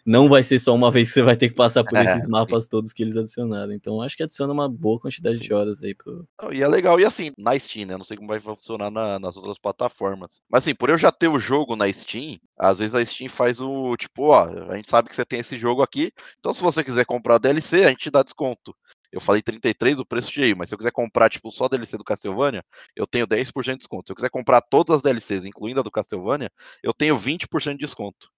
Não vai ser só uma vez que você vai ter que passar por É, esses sim. mapas todos que eles adicionaram. Então acho que adiciona uma boa quantidade de horas aí pro, Não, E é legal, e assim, na Steam, né? Não sei como vai funcionar na- nas outras plataformas. Mas assim, por eu já ter o jogo na Steam, às vezes a Steam faz o tipo, ó, a gente sabe que você tem esse jogo aqui, então se você quiser comprar DLC, a gente dá desconto. Eu falei 33 o preço cheio, mas se eu quiser comprar, tipo, só DLC do Castlevania, eu tenho 10% de desconto. Se eu quiser comprar todas as DLCs, incluindo a do Castlevania, eu tenho 20% de desconto.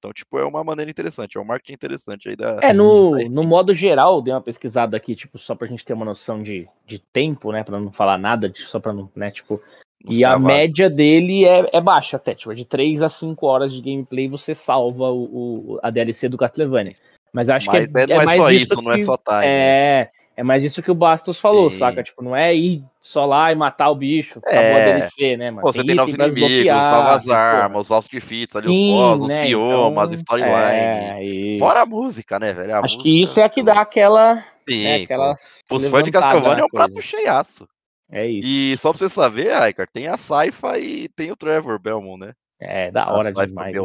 Então, tipo, é uma maneira interessante, é um marketing interessante aí da. É, no, da no modo geral, dei uma pesquisada aqui, tipo, só pra gente ter uma noção de, de tempo, né? Pra não falar nada, de- só pra não, né, tipo. Não E a vago. média dele é, é baixa até, tipo, de 3 a 5 horas de gameplay você salva o, o- a DLC do Castlevania. Mas acho Mas que é, é- não é, mais só isso isso, não é que- só time. né? É, é mais isso que o Bastos falou, Sim. saca? Tipo, não é ir só lá e matar o bicho, acabou É. a DLC, né, mano? Pô, você tem novos item pra inimigos, novas tem, armas, os outfits ali, os Sim, boss, os né, biomas, então, storyline. É, isso. Fora a música, né, velho? A Acho música, que isso é a que pô, dá aquela, Sim, né, aquela. Os fãs de Castlevania é um prato cheiaço. É isso. E só pra você saber, Aikar, tem a Saifa e tem o Trevor Belmont, né? É, da hora Saifa demais.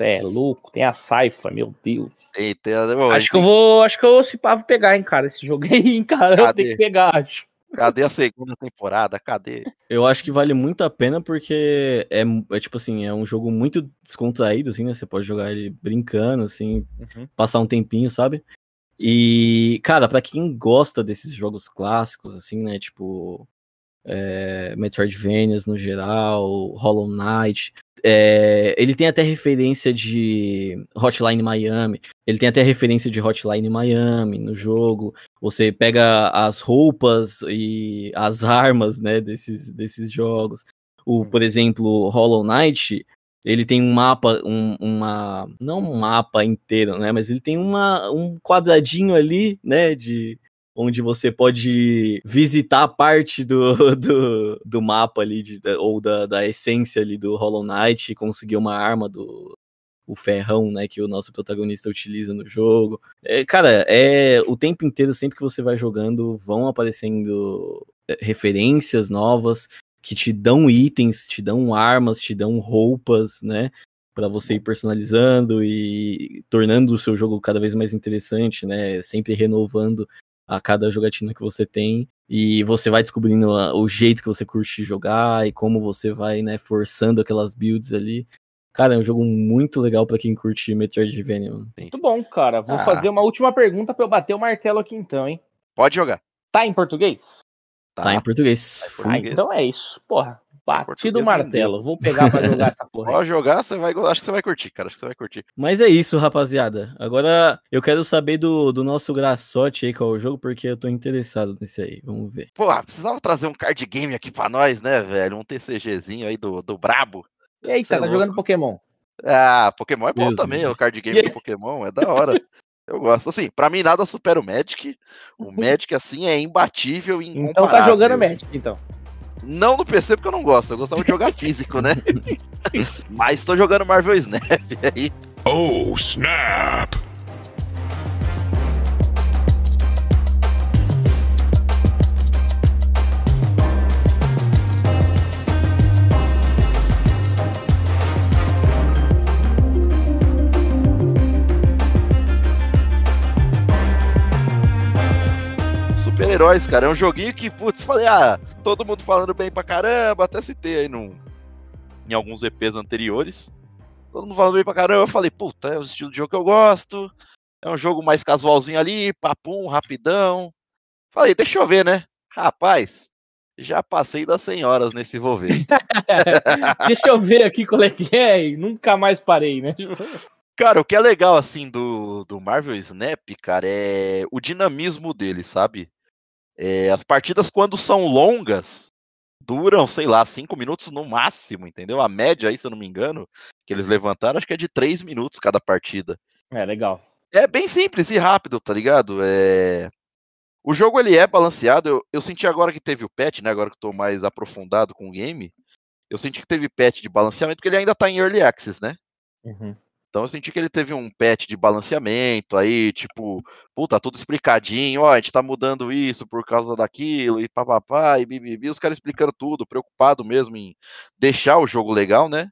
É louco, tem a Saifa, meu Deus. Tem, tem, a- pô, acho que eu vou, acho que eu se pá, vou pegar, hein, cara, esse jogo *laughs* aí, hein, cara, eu Cadê? tenho que pegar, acho. Cadê a segunda temporada? Cadê? Eu acho que vale muito a pena porque é, é, tipo assim, é um jogo muito descontraído, assim, né? Você pode jogar ele brincando, assim, passar um tempinho, sabe? E, cara, pra quem gosta desses jogos clássicos, assim, né? Tipo, é, Metroidvanias no geral, Hollow Knight. é, ele tem até referência de Hotline Miami. Ele tem até referência de Hotline Miami no jogo. Você pega as roupas e as armas, né, desses, desses jogos. O, por exemplo, Hollow Knight, ele tem um mapa, um, uma. Não um mapa inteiro, né? Mas ele tem uma, um quadradinho ali, né? De. Onde você pode visitar parte do, *laughs* do, do mapa ali, de, ou da, da essência ali do Hollow Knight e conseguir uma arma do, o ferrão, né, que o nosso protagonista utiliza no jogo. É, cara, é o tempo inteiro, sempre que você vai jogando, vão aparecendo é, referências novas que te dão itens, te dão armas, te dão roupas, né, para você ir personalizando e tornando o seu jogo cada vez mais interessante, né, sempre renovando a cada jogatina que você tem e você vai descobrindo o jeito que você curte jogar e como você vai, né, forçando aquelas builds ali. Cara, é um jogo muito legal para quem curte Metroidvania. Mano. Muito bom, cara. Vou ah. fazer uma última pergunta para eu bater o martelo aqui então, hein? Pode jogar. Tá em português? Tá, tá em português. Tá em português. Ah, então é isso. Porra, bati do martelo. Vou pegar pra jogar essa *laughs* porra. Pode jogar, você vai, acho que você vai curtir, cara. Acho que você vai curtir. Mas é isso, rapaziada. Agora eu quero saber do, do nosso graçote aí qual é o jogo, porque eu tô interessado nesse aí. Vamos ver. Pô, precisava trazer um card game aqui pra nós, né, velho? Um TCGzinho aí do, do Brabo. Eita, tá é jogando Pokémon. Ah, Pokémon é bom Deus também, Deus. o card game do Pokémon é da hora. *laughs* Eu gosto. Assim, pra mim nada supera o Magic. O *laughs* Magic, assim, é imbatível e incomparável. Então tá jogando Magic, então. Não no PC porque eu não gosto, eu gostava de jogar *laughs* físico, né? Mas tô jogando Marvel Snap aí. Oh, snap! Super-heróis, cara. É um joguinho que, putz, falei, ah, todo mundo falando bem pra caramba, até citei aí num, em alguns EPs anteriores. Todo mundo falando bem pra caramba, eu falei, puta, é o estilo de jogo que eu gosto. É um jogo mais casualzinho ali, papum, rapidão. Falei, deixa eu ver, né? Rapaz, já passei das 100 horas nesse vou ver. *laughs* deixa eu ver aqui qual é que é e nunca mais parei, né? *laughs* Cara, o que é legal, assim, do, do Marvel Snap, cara, é o dinamismo dele, sabe? É, as partidas, quando são longas, duram, sei lá, cinco minutos no máximo, entendeu? A média aí, se eu não me engano, que eles levantaram, acho que é de três minutos cada partida. É, legal. É bem simples e rápido, tá ligado? É... O jogo, ele é balanceado. Eu, eu senti agora que teve o patch, né? Agora que eu tô mais aprofundado com o game. Eu senti que teve patch de balanceamento, porque ele ainda tá em Early Access, né? Uhum. Então eu senti que ele teve um patch de balanceamento aí, tipo, puta, tudo explicadinho, ó, a gente tá mudando isso por causa daquilo, e papapá, e bibibi, os caras explicando tudo, preocupado mesmo em deixar o jogo legal, né?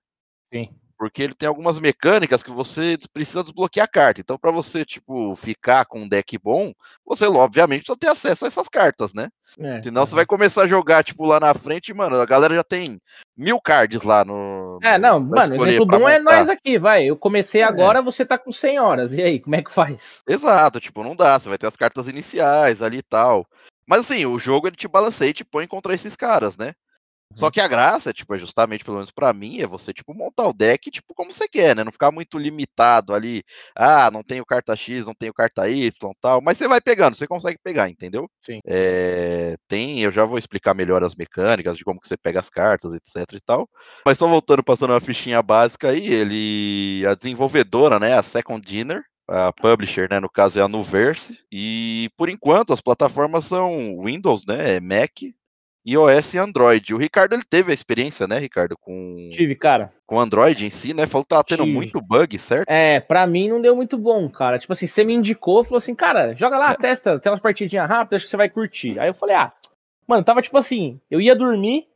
Sim. Porque ele tem algumas mecânicas que você precisa desbloquear a carta. Então, para você, tipo, ficar com um deck bom, você, obviamente, precisa ter acesso a essas cartas, né? É, Senão é. você vai começar a jogar, tipo, lá na frente, mano, a galera já tem mil cards lá no. É, não, mano, o exemplo bom é nós aqui, vai. Eu comecei é. agora, você tá com 100 horas. E aí, como é que faz? Exato, tipo, não dá. Você vai ter as cartas iniciais ali e tal. Mas assim, o jogo ele te balanceia e te põe contra esses caras, né? Só que a graça, tipo, é justamente, pelo menos para mim, é você, tipo, montar o deck, tipo, como você quer, né? Não ficar muito limitado ali. Ah, não tenho carta X, não tenho carta Y, tal. Mas você vai pegando, você consegue pegar, entendeu? Sim. É, tem, eu já vou explicar melhor as mecânicas de como que você pega as cartas, etc e tal. Mas só voltando, passando uma fichinha básica aí, ele, a desenvolvedora, né, a Second Dinner, a publisher, né, no caso é a Nuverse, e por enquanto as plataformas são Windows, né, Mac, iOS e Android. O Ricardo ele teve a experiência, né, Ricardo, com Tive, cara. Com Android em si, né? Falou que tava tendo Tive. muito bug, certo? É, pra mim não deu muito bom, cara. Tipo assim, você me indicou, falou assim, cara, joga lá, é. testa, tem umas partidinhas rápidas, acho que você vai curtir. Aí eu falei, ah, mano, tava tipo assim, eu ia dormir,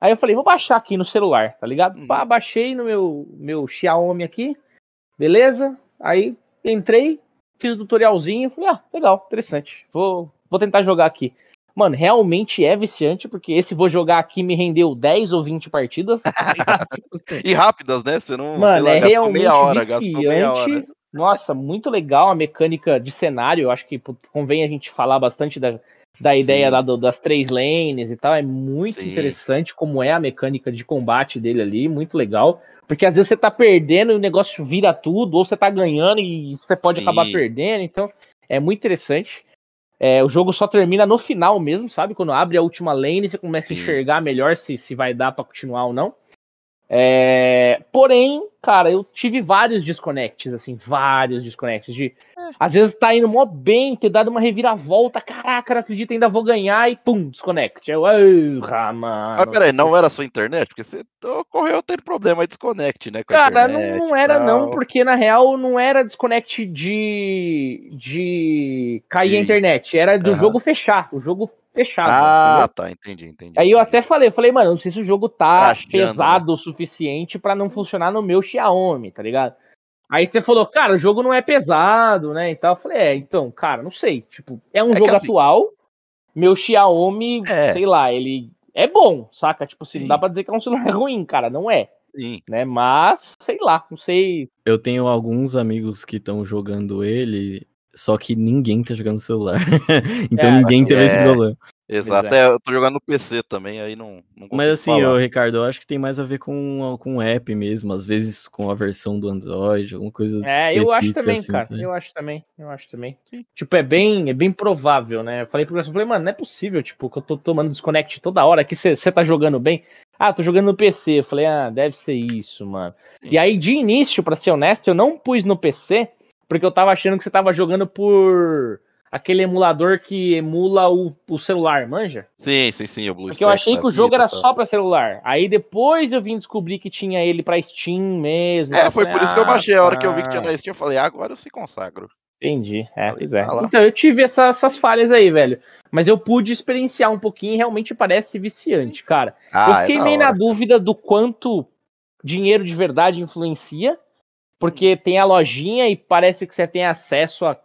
aí eu falei, vou baixar aqui no celular, tá ligado? Hum. Pá, baixei no meu, meu Xiaomi aqui, beleza? Aí entrei, fiz o tutorialzinho, falei, ah, legal, interessante, vou, vou tentar jogar aqui. Mano, realmente é viciante, porque esse vou jogar aqui me rendeu 10 ou 20 partidas. *laughs* e rápidas, né? Você não Mano, lá, é realmente meia hora, viciante. Meia hora. Nossa, muito legal a mecânica de cenário. Eu acho que convém a gente falar bastante da, da ideia lá do, das três lanes e tal. É muito Sim. interessante como é a mecânica de combate dele ali, muito legal. Porque às vezes você tá perdendo e o negócio vira tudo, ou você tá ganhando e você pode Sim. acabar perdendo. Então, é muito interessante. É, o jogo só termina no final mesmo, sabe? Quando abre a última lane, você começa Sim. a enxergar melhor se, se vai dar pra continuar ou não. É, porém, cara, eu tive vários desconects, assim, vários desconects. De, Às vezes tá indo mó bem, ter dado uma reviravolta, caraca, não acredito, ainda vou ganhar, e pum, desconect. Eu, ah, mano. Mas peraí, não era sua internet? Porque você ocorreu ter problema de desconect, né? Com a Cara, internet não, não era não, tal. porque na real não era desconect de de cair De- a internet, era do Aham. jogo fechar, o jogo fechado. Ah, entendeu? tá, entendi, entendi. Aí eu entendi. até falei, eu falei, mano, não sei se o jogo tá Crashando, pesado o suficiente pra não funcionar no meu Xiaomi, tá ligado? Aí você falou, cara, o jogo não é pesado, né? E tal. Eu falei, é, então, cara, não sei. Tipo, é um É jogo assim- atual. Meu Xiaomi, É. sei lá, ele é bom, saca? Tipo assim, não dá pra dizer que é um celular *laughs* ruim, cara, não é, Sim. né? Mas, sei lá, não sei. Eu tenho alguns amigos que estão jogando ele, só que ninguém tá jogando no celular. *laughs* então É, ninguém teve esse é. problema. Exato. É. É, eu tô jogando no PC também, aí não, não Mas assim, falar. ô, Ricardo, eu acho que tem mais a ver com, com o app mesmo, às vezes com a versão do Android, alguma coisa É, eu acho também, assim, cara. sabe? Eu acho também, eu acho também. Tipo, é bem, é bem provável, né? Eu falei pro Gerson, eu falei, mano, não é possível, tipo, que eu tô tomando desconnect toda hora, que você tá jogando bem. Ah, tô jogando no PC. Eu falei, ah, deve ser isso, mano. Sim. E aí, de início, pra ser honesto, eu não pus no PC, porque eu tava achando que você tava jogando por aquele emulador que emula o, o celular, manja? Sim, sim, sim, o Blue Porque eu achei que o jogo vida era tal. só pra celular. Aí depois eu vim descobrir que tinha ele pra Steam mesmo. É, foi falei, por isso que eu ah, baixei. A hora que eu vi que tinha tá. na Steam, eu falei, ah, agora eu se consagro. Entendi, é, pois é. tá. Então, eu tive essa- essas falhas aí, velho. Mas eu pude experienciar um pouquinho e realmente parece viciante, cara. Ah, eu fiquei é meio na dúvida do quanto dinheiro de verdade influencia, porque tem a lojinha e parece que você tem acesso a,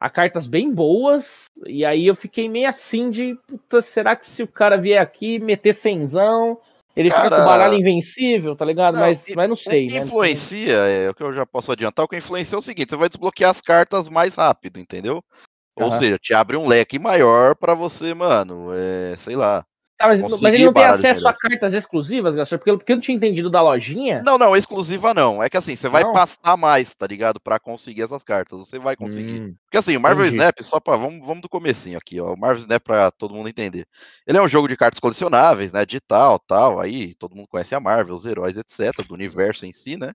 a cartas bem boas. E aí eu fiquei meio assim de, puta, será que se o cara vier aqui meter cenzão, ele fica Cara, com o baralho invencível, tá ligado? não, mas, mas não sei, o que né? influencia, é o que eu já posso adiantar, o que influencia é o seguinte, você vai desbloquear as cartas mais rápido, entendeu? Ou Aham. seja, te abre um leque maior pra você, mano, é, sei lá. Tá, mas, mas ele não tem acesso a cartas exclusivas, Gastor? Porque, porque eu não tinha entendido da lojinha. Não, não, exclusiva não. É que assim, você vai Não? passar mais, tá ligado? Pra conseguir essas cartas. Você vai conseguir. Hum, Porque assim, o Marvel entendi. Snap, só pra. Vamos, vamos do comecinho aqui, ó. O Marvel Snap pra todo mundo entender. Ele é um jogo de cartas colecionáveis, né? Digital, tal. Aí todo mundo conhece a Marvel, os heróis, etc. Do universo em si, né?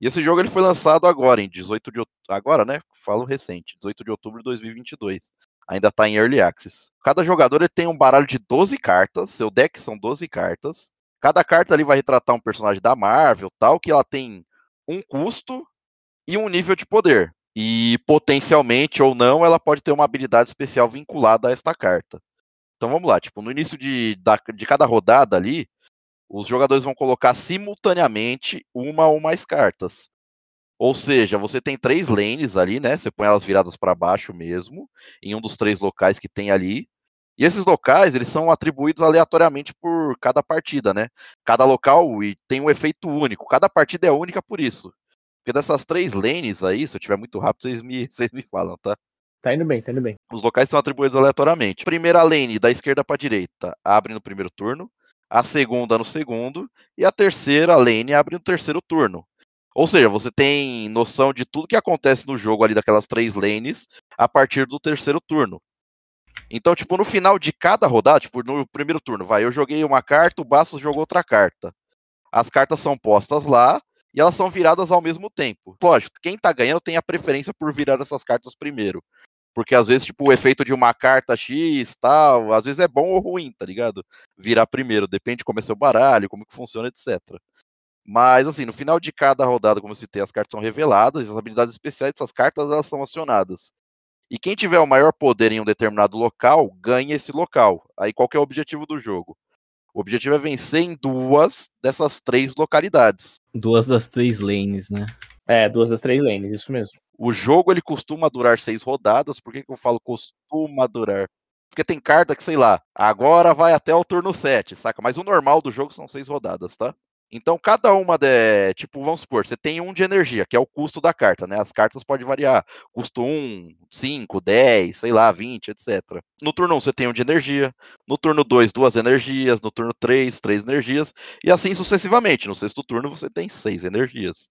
E esse jogo ele foi lançado agora, em 18 de outubro. Agora, né? Falo recente, 18 de outubro de 2022. Ainda tá em Early Access. Cada jogador ele tem um baralho de 12 cartas. Seu deck são 12 cartas. Cada carta ali vai retratar um personagem da Marvel, tal, que ela tem um custo e um nível de poder. E potencialmente ou não, ela pode ter uma habilidade especial vinculada a esta carta. Então vamos lá, tipo, no início de, da- de cada rodada ali, os jogadores vão colocar simultaneamente uma ou mais cartas. Ou seja, você tem três lanes ali, né? Você põe elas viradas para baixo mesmo, em um dos três locais que tem ali. E esses locais, eles são atribuídos aleatoriamente por cada partida, né? Cada local e tem um efeito único. Cada partida é única por isso. Porque dessas três lanes aí, se eu tiver muito rápido, vocês me, *laughs* vocês me falam, tá? Tá indo bem, tá indo bem. Os locais são atribuídos aleatoriamente. Primeira lane, da esquerda para direita, abre no primeiro turno. A segunda no segundo. E a terceira lane abre no terceiro turno. Ou seja, você tem noção de tudo que acontece no jogo ali daquelas três lanes a partir do terceiro turno. Então, tipo, no final de cada rodada, tipo, no primeiro turno, vai, eu joguei uma carta, o Bastos jogou outra carta. As cartas são postas lá e elas são viradas ao mesmo tempo. Lógico, quem tá ganhando tem a preferência por virar essas cartas primeiro. Porque às vezes, tipo, o efeito de uma carta X, tal, às vezes é bom ou ruim, tá ligado? Virar primeiro, depende de como é seu baralho, como que funciona, etc. Mas, assim, no final de cada rodada, como eu citei, as cartas são reveladas, as habilidades especiais dessas cartas, elas são acionadas. E quem tiver o maior poder em um determinado local, ganha esse local. Aí qual que é o objetivo do jogo? O objetivo é vencer em duas dessas três localidades. Duas das três lanes, né? É, duas das três lanes, isso mesmo. O jogo ele costuma durar seis rodadas. Por que, que eu falo costuma durar? Porque tem carta que, sei lá, agora vai até o turno 7, saca? Mas o normal do jogo são seis rodadas, tá? Então, cada uma de. Tipo, vamos supor, você tem um de energia, que é o custo da carta, né? As cartas podem variar. Custo 1, 5, 10, sei lá, 20, etc. No turno 1 você tem um de energia. No turno 2, duas energias. No turno 3, três energias. E assim sucessivamente. No sexto turno você tem seis energias.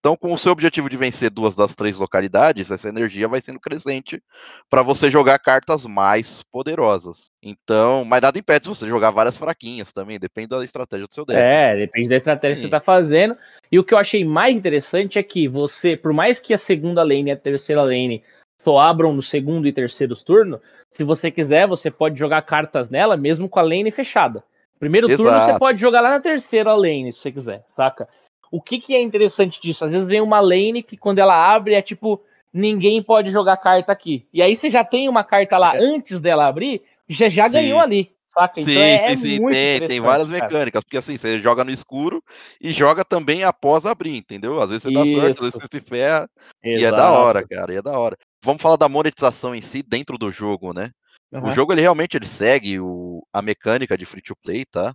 Então, com o seu objetivo de vencer duas das três localidades, essa energia vai sendo crescente para você jogar cartas mais poderosas. Então, mas nada impede você jogar várias fraquinhas também, depende da estratégia do seu deck. É, depende da estratégia Sim. que você tá fazendo. E o que eu achei mais interessante é que você, por mais que a segunda lane e a terceira lane só abram no segundo e terceiro turno, se você quiser, você pode jogar cartas nela mesmo com a lane fechada. Primeiro Exato. turno você pode jogar lá na terceira lane, se você quiser, saca? O que, que é interessante disso? Às vezes vem uma lane que quando ela abre é tipo, ninguém pode jogar carta aqui. E aí você já tem uma carta lá é. antes dela abrir, já, já ganhou ali. Saca? Então sim, é, sim, sim. tem, tem várias cara. mecânicas, porque assim, você joga no escuro e joga também após abrir, entendeu? Às vezes você dá Isso. sorte, às vezes você se ferra. Exato. E é da hora, cara, e é da hora. Vamos falar da monetização em si dentro do jogo, né? Uhum. O jogo ele realmente ele segue o, a mecânica de free to play, tá?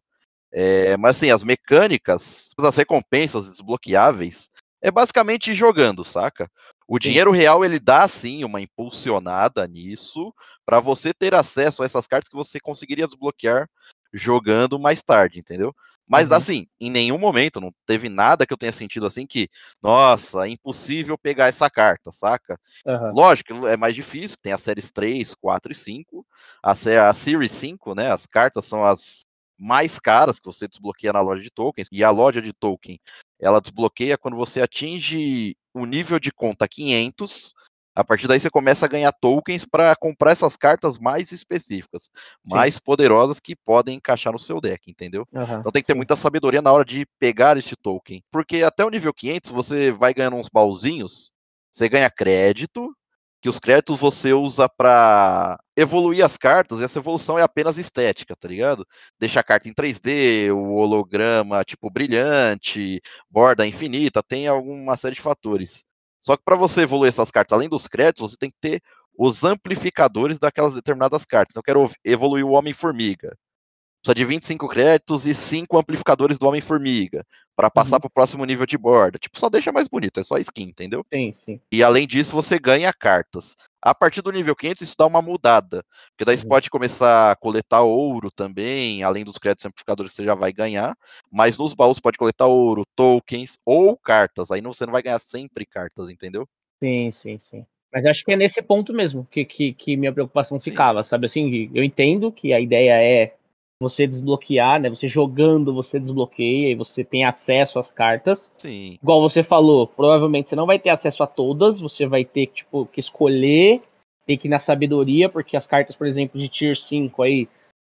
É, mas assim, as mecânicas, as recompensas desbloqueáveis, é basicamente jogando, saca? O dinheiro real ele dá sim uma impulsionada nisso para você ter acesso a essas cartas que você conseguiria desbloquear jogando mais tarde, entendeu? Mas uhum. assim, em nenhum momento não teve nada que eu tenha sentido assim que, nossa, é impossível pegar essa carta, saca? Uhum. Lógico, é mais difícil, tem as séries 3, 4 e 5. A, a Series 5, né? As cartas são as mais caras que você desbloqueia na loja de tokens. E a loja de token, ela desbloqueia quando você atinge o nível de conta 500. A partir daí você começa a ganhar tokens para comprar essas cartas mais específicas, mais sim. poderosas que podem encaixar no seu deck, entendeu? Uhum, então tem que ter muita sabedoria na hora de pegar este token, porque até o nível 500 você vai ganhando uns baúzinhos, você ganha crédito, que os créditos você usa para evoluir as cartas, e essa evolução é apenas estética, tá ligado? Deixa a carta em 3D, o holograma tipo brilhante, borda infinita, tem alguma série de fatores. Só que para você evoluir essas cartas, além dos créditos, você tem que ter os amplificadores daquelas determinadas cartas. Então, eu quero evoluir o Homem-Formiga precisa de 25 créditos e 5 amplificadores do Homem-Formiga para passar uhum. para o próximo nível de borda. Tipo, só deixa mais bonito, é só skin, entendeu? Sim, sim. E além disso, você ganha cartas. A partir do nível 500, isso dá uma mudada. Porque daí uhum. você pode começar a coletar ouro também, além dos créditos amplificadores que você já vai ganhar. Mas nos baús você pode coletar ouro, tokens ou cartas. Aí você não vai ganhar sempre cartas, entendeu? Sim, sim, sim. Mas acho que é nesse ponto mesmo que, que, que minha preocupação sim. ficava, sabe? Assim, eu entendo que a ideia é você desbloquear, né? Você jogando, você desbloqueia e você tem acesso às cartas. Sim. Igual você falou, provavelmente você não vai ter acesso a todas, você vai ter tipo, que escolher, ter que ir na sabedoria, porque as cartas, por exemplo, de Tier 5 aí,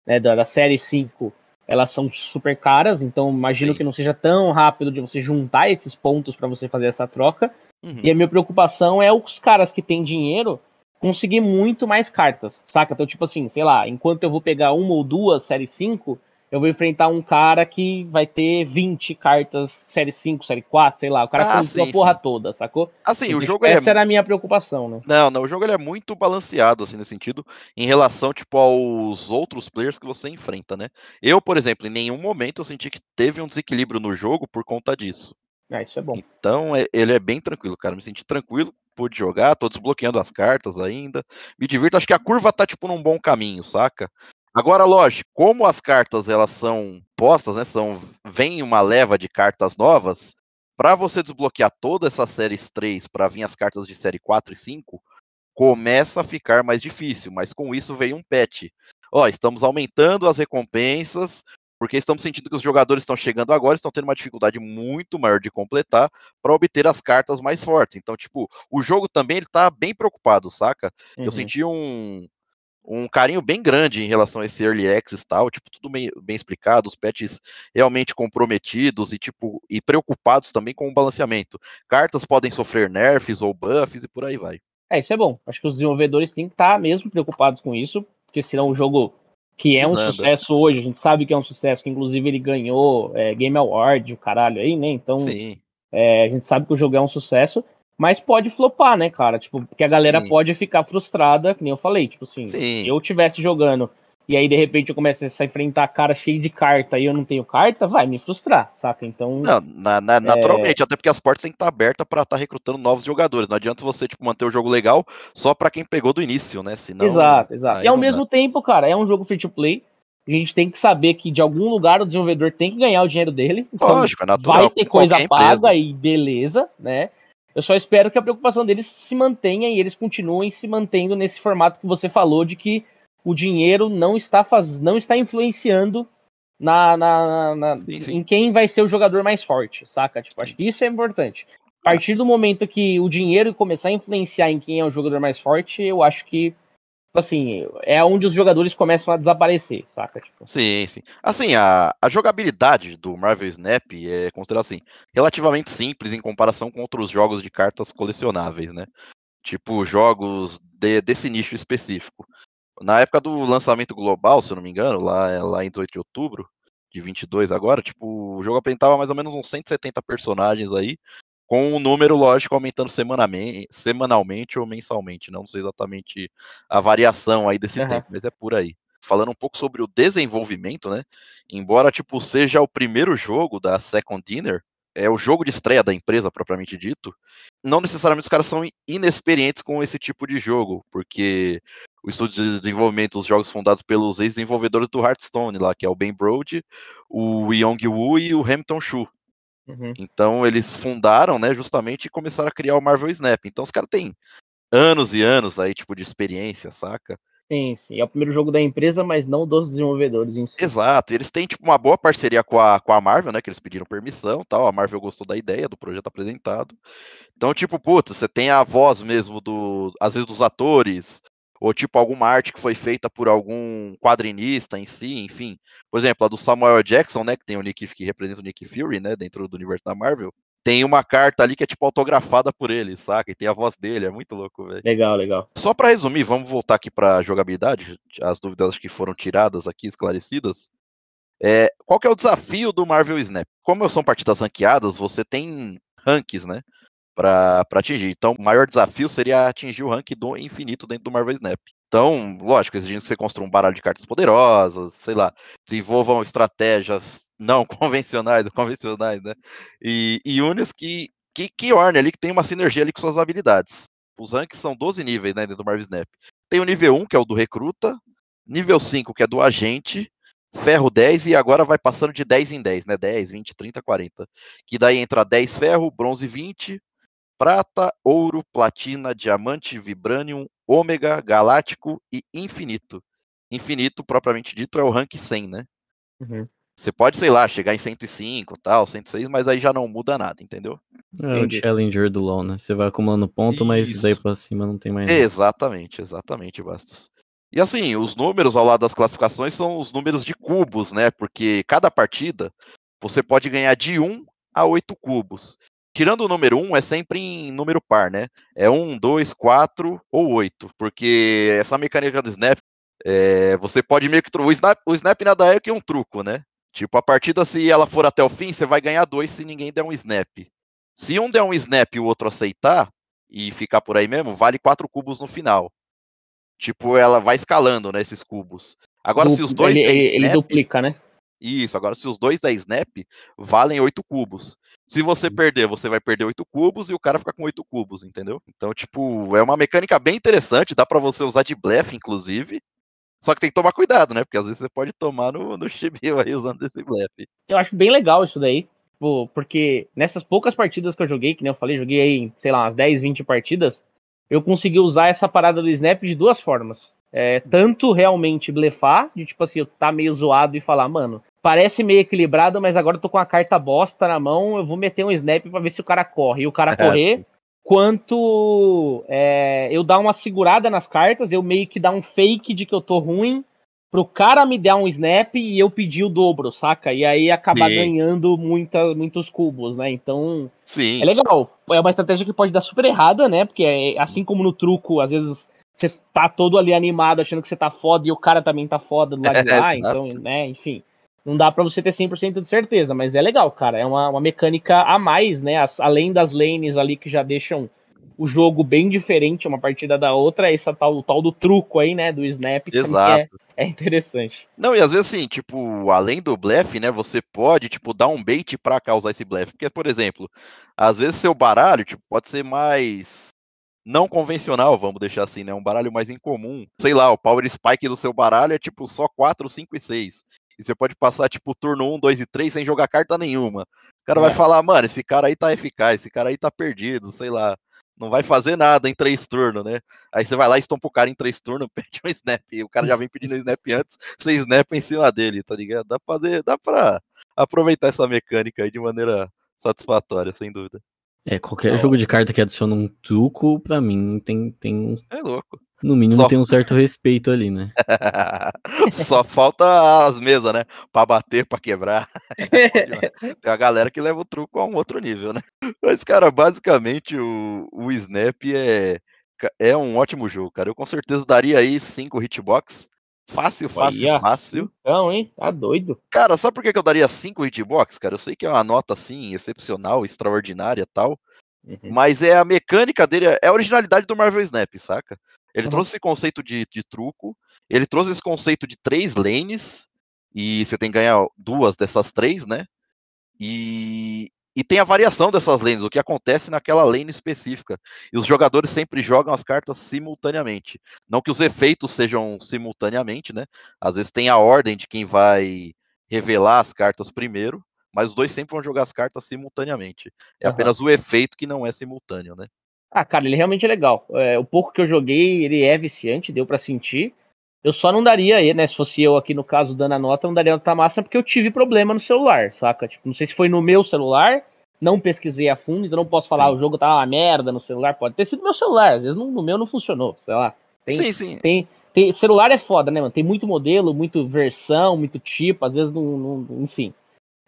né, da, da série 5, elas são super caras, então imagino Sim. que não seja tão rápido de você juntar esses pontos para você fazer essa troca. Uhum. E a minha preocupação é os caras que têm dinheiro conseguir muito mais cartas, saca? Então, tipo assim, sei lá, enquanto eu vou pegar uma ou duas série 5, eu vou enfrentar um cara que vai ter 20 cartas série 5, série 4, sei lá. O cara ah, comprou a porra sim. toda, sacou? Assim, então, o jogo Essa é... era a minha preocupação, né? Não, não, o jogo ele é muito balanceado, assim, nesse sentido, em relação, tipo, aos outros players que você enfrenta, né? Eu, por exemplo, em nenhum momento eu senti que teve um desequilíbrio no jogo por conta disso. Ah, isso é bom. Então, é, ele é bem tranquilo, cara. Me senti tranquilo pude jogar, tô desbloqueando as cartas ainda. Me divirto, acho que a curva tá tipo num bom caminho, saca? Agora, lógico, como as cartas elas são postas, né, são vem uma leva de cartas novas, para você desbloquear toda essa série 3 para vir as cartas de série 4 e 5, começa a ficar mais difícil, mas com isso veio um patch. Ó, estamos aumentando as recompensas, porque estamos sentindo que os jogadores estão chegando agora, estão tendo uma dificuldade muito maior de completar para obter as cartas mais fortes. Então, tipo, o jogo também ele tá bem preocupado, saca? Uhum. Eu senti um, um carinho bem grande em relação a esse early access e tal, tipo, tudo bem, bem explicado, os patches realmente comprometidos e tipo e preocupados também com o balanceamento. Cartas podem sofrer nerfs ou buffs e por aí vai. É, isso é bom. Acho que os desenvolvedores têm que estar mesmo preocupados com isso, porque senão o jogo que é um sucesso hoje, a gente sabe que é um sucesso, que inclusive ele ganhou é, Game Award, o caralho aí, né? Então, é, a gente sabe que o jogo é um sucesso, mas pode flopar, né, cara? Tipo, porque a galera Sim. pode ficar frustrada, que nem eu falei, tipo assim, Sim. se eu tivesse jogando e aí de repente eu começo a enfrentar cara cheio de carta e eu não tenho carta, vai me frustrar, saca? Então. Não, na, na, naturalmente, é... até porque as portas têm que estar abertas para estar tá recrutando novos jogadores. Não adianta você, tipo, manter o jogo legal só para quem pegou do início, né? Senão, exato, exato. E ao mesmo dá. tempo, cara, é um jogo free to play. A gente tem que saber que de algum lugar o desenvolvedor tem que ganhar o dinheiro dele. Então Lógico, é natural. vai ter coisa empresa. paga e beleza, né? Eu só espero que a preocupação deles se mantenha e eles continuem se mantendo nesse formato que você falou de que o dinheiro não está faz... não está influenciando na, na, na- Sim, sim. em quem vai ser o jogador mais forte, saca? Tipo, acho que isso é importante. A partir do momento que o dinheiro começar a influenciar em quem é o jogador mais forte, eu acho que tipo assim, é onde os jogadores começam a desaparecer, saca? Tipo, Sim, sim. Assim, a, a jogabilidade do Marvel Snap é considerada assim, relativamente simples em comparação com outros jogos de cartas colecionáveis, né? Tipo, jogos de- desse nicho específico. Na época do lançamento global, se eu não me engano, lá, lá em 18 de outubro de 22 agora, tipo, o jogo apresentava mais ou menos uns 170 personagens aí, com um número, lógico, aumentando semanalmente, semanalmente ou mensalmente. Não sei exatamente a variação aí desse Aham. tempo, mas é por aí. Falando um pouco sobre o desenvolvimento, né? Embora, tipo, seja o primeiro jogo da Second Dinner, é o jogo de estreia da empresa, propriamente dito, não necessariamente os caras são inexperientes com esse tipo de jogo, porque o estúdio de desenvolvimento dos jogos fundados pelos ex-desenvolvedores do Hearthstone lá, que é o Ben Brode, o Yong Woo e o Hamilton Shu. uhum. Então eles fundaram, né, justamente e começaram a criar o Marvel Snap. Então os caras têm anos e anos aí, tipo, de experiência, saca? Sim, sim. É o primeiro jogo da empresa, mas não dos desenvolvedores em si. Exato, eles têm, tipo, uma boa parceria com a, com a Marvel, né, que eles pediram permissão tal, a Marvel gostou da ideia, do projeto apresentado. Então, tipo, putz, você tem a voz mesmo do, às vezes, dos atores, ou, tipo, alguma arte que foi feita por algum quadrinista em si, enfim. Por exemplo, a do Samuel Jackson, né, que tem o Nick, que representa o Nick Fury, né, dentro do universo da Marvel, tem uma carta ali que é, tipo, autografada por ele, saca? E tem a voz dele, é muito louco, velho. Legal, legal. Só pra resumir, vamos voltar aqui pra jogabilidade, as dúvidas acho que foram tiradas aqui, esclarecidas. É, qual que é o desafio do Marvel Snap? Como são partidas ranqueadas, você tem ranks, né? Pra, pra atingir. Então, o maior desafio seria atingir o rank do infinito dentro do Marvel Snap. Então, lógico, exigindo que você construa um baralho de cartas poderosas, sei lá, desenvolvam estratégias não *laughs* convencionais, convencionais, né? E, e unes que, que, que orne ali, que tem uma sinergia ali com suas habilidades. Os ranks são 12 níveis, né, dentro do Marvel Snap. Tem o nível 1, que é o do recruta, nível 5, que é do agente, ferro 10 e agora vai passando de 10 em 10, né? 10, 20, 30, 40. Que daí entra 10 ferro, bronze 20, prata, ouro, platina, diamante, vibranium, ômega, galáctico e infinito. Infinito, propriamente dito, é o rank 100, né? Uhum. Você pode, sei lá, chegar em 105, tal, 106, mas aí já não muda nada, entendeu? É o Entendi. Challenger do LoL, né? Você vai acumulando ponto, mas Isso. daí pra cima não tem mais nada. Exatamente, exatamente, Bastos. E assim, os números ao lado das classificações são os números de cubos, né? Porque cada partida você pode ganhar de 1 a 8 cubos. Tirando o número 1, é sempre em número par, né? É 1, 2, 4 ou 8. Porque essa mecânica do snap, é, você pode meio que. O snap, o snap nada é que um truco, né? Tipo, a partida, se ela for até o fim, você vai ganhar dois se ninguém der um snap. Se um der um snap e o outro aceitar, e ficar por aí mesmo, vale 4 cubos no final. Tipo, ela vai escalando, né, esses cubos. Agora, se os dois ele, ele, ele snap, duplica, né? Isso, agora se os dois der snap, valem 8 cubos. Se você perder, você vai perder 8 cubos e o cara fica com 8 cubos, entendeu? Então, tipo, é uma mecânica bem interessante, dá pra você usar de blefe, inclusive. Só que tem que tomar cuidado, né? Porque às vezes você pode tomar no, no chibio aí usando esse blefe. Eu acho bem legal isso daí. Porque nessas poucas partidas que eu joguei, que nem eu falei, joguei aí, sei lá, umas 10, 20 partidas, eu consegui usar essa parada do snap de duas formas. É, tanto realmente blefar, de tipo assim, eu tá meio zoado e falar, mano, parece meio equilibrado, mas agora eu tô com a carta bosta na mão, eu vou meter um snap pra ver se o cara corre. E o cara correr, quanto é, eu dar uma segurada nas cartas, eu meio que dar um fake de que eu tô ruim, pro cara me dar um snap e eu pedir o dobro, saca? E aí acabar Sim. ganhando muita, muitos cubos, né? Então, Sim. é legal. É uma estratégia que pode dar super errada, né? Porque é, assim como no truco, às vezes você tá todo ali animado achando que você tá foda e o cara também tá foda do *laughs* lado de É, lá, então, né, enfim. Não dá pra você ter 100% de certeza, mas é legal, cara. É uma, uma mecânica a mais, né? As- além das lanes ali que já deixam o jogo bem diferente uma partida da outra, essa tal, o tal do truco aí, né? Do snap, que também Exato. é, é interessante. Não, e às vezes assim, tipo, além do blefe, né, você pode, tipo, dar um bait pra causar esse blefe. Porque, por exemplo, às vezes seu baralho, tipo, pode ser mais não convencional, vamos deixar assim, né? Um baralho mais incomum. Sei lá, o Power Spike do seu baralho é tipo só 4, 5 e 6. E você pode passar, tipo, turno 1, 2 e 3 sem jogar carta nenhuma. O cara é. vai falar, mano, esse cara aí tá eficaz, esse cara aí tá perdido, sei lá. Não vai fazer nada em três turnos, né? Aí você vai lá e estompa o cara em três turnos, *laughs* pede um snap. o cara já vem pedindo um snap antes, você snap em cima dele, tá ligado? Dá pra, dá pra aproveitar essa mecânica aí de maneira satisfatória, sem dúvida. É, qualquer jogo de carta que adiciona um truco, pra mim, tem, tem É louco. No mínimo Só... tem um *laughs* certo respeito ali, né? *laughs* Só falta as mesas, né? Pra bater, pra quebrar. *laughs* tem a galera que leva o truco a um outro nível, né? Mas, cara, basicamente o, o Snap é, é um ótimo jogo, cara. Eu com certeza daria aí cinco hitbox. Fácil, fácil, Olha. fácil. Então, hein? Tá doido. Cara, sabe por que eu daria cinco hitbox, cara? Eu sei que é uma nota, assim, excepcional, extraordinária tal. Uhum. Mas é a mecânica dele, é a originalidade do Marvel Snap, saca? Ele uhum. trouxe esse conceito de, de truco, ele trouxe esse conceito de três lanes, e você tem que ganhar duas dessas três, né? E, e tem a variação dessas lanes, o que acontece naquela lane específica. E os jogadores sempre jogam as cartas simultaneamente. Não que os efeitos sejam simultaneamente, né? Às vezes tem a ordem de quem vai revelar as cartas primeiro, mas os dois sempre vão jogar as cartas simultaneamente. É uhum. apenas o efeito que não é simultâneo, né? Ah, cara, ele realmente é legal. É, o pouco que eu joguei, ele é viciante, deu para sentir. Eu só não daria, né? Se fosse eu aqui no caso dando a nota, não daria nota máxima porque eu tive problema no celular, saca? Tipo, não sei se foi no meu celular, não pesquisei a fundo, então não posso falar sim. o jogo tá uma merda no celular. Pode ter sido meu celular, às vezes no, no meu não funcionou, sei lá. Tem, sim, sim. Tem, tem, celular é foda, né, mano? Tem muito modelo, muito versão, muito tipo, às vezes não, não enfim.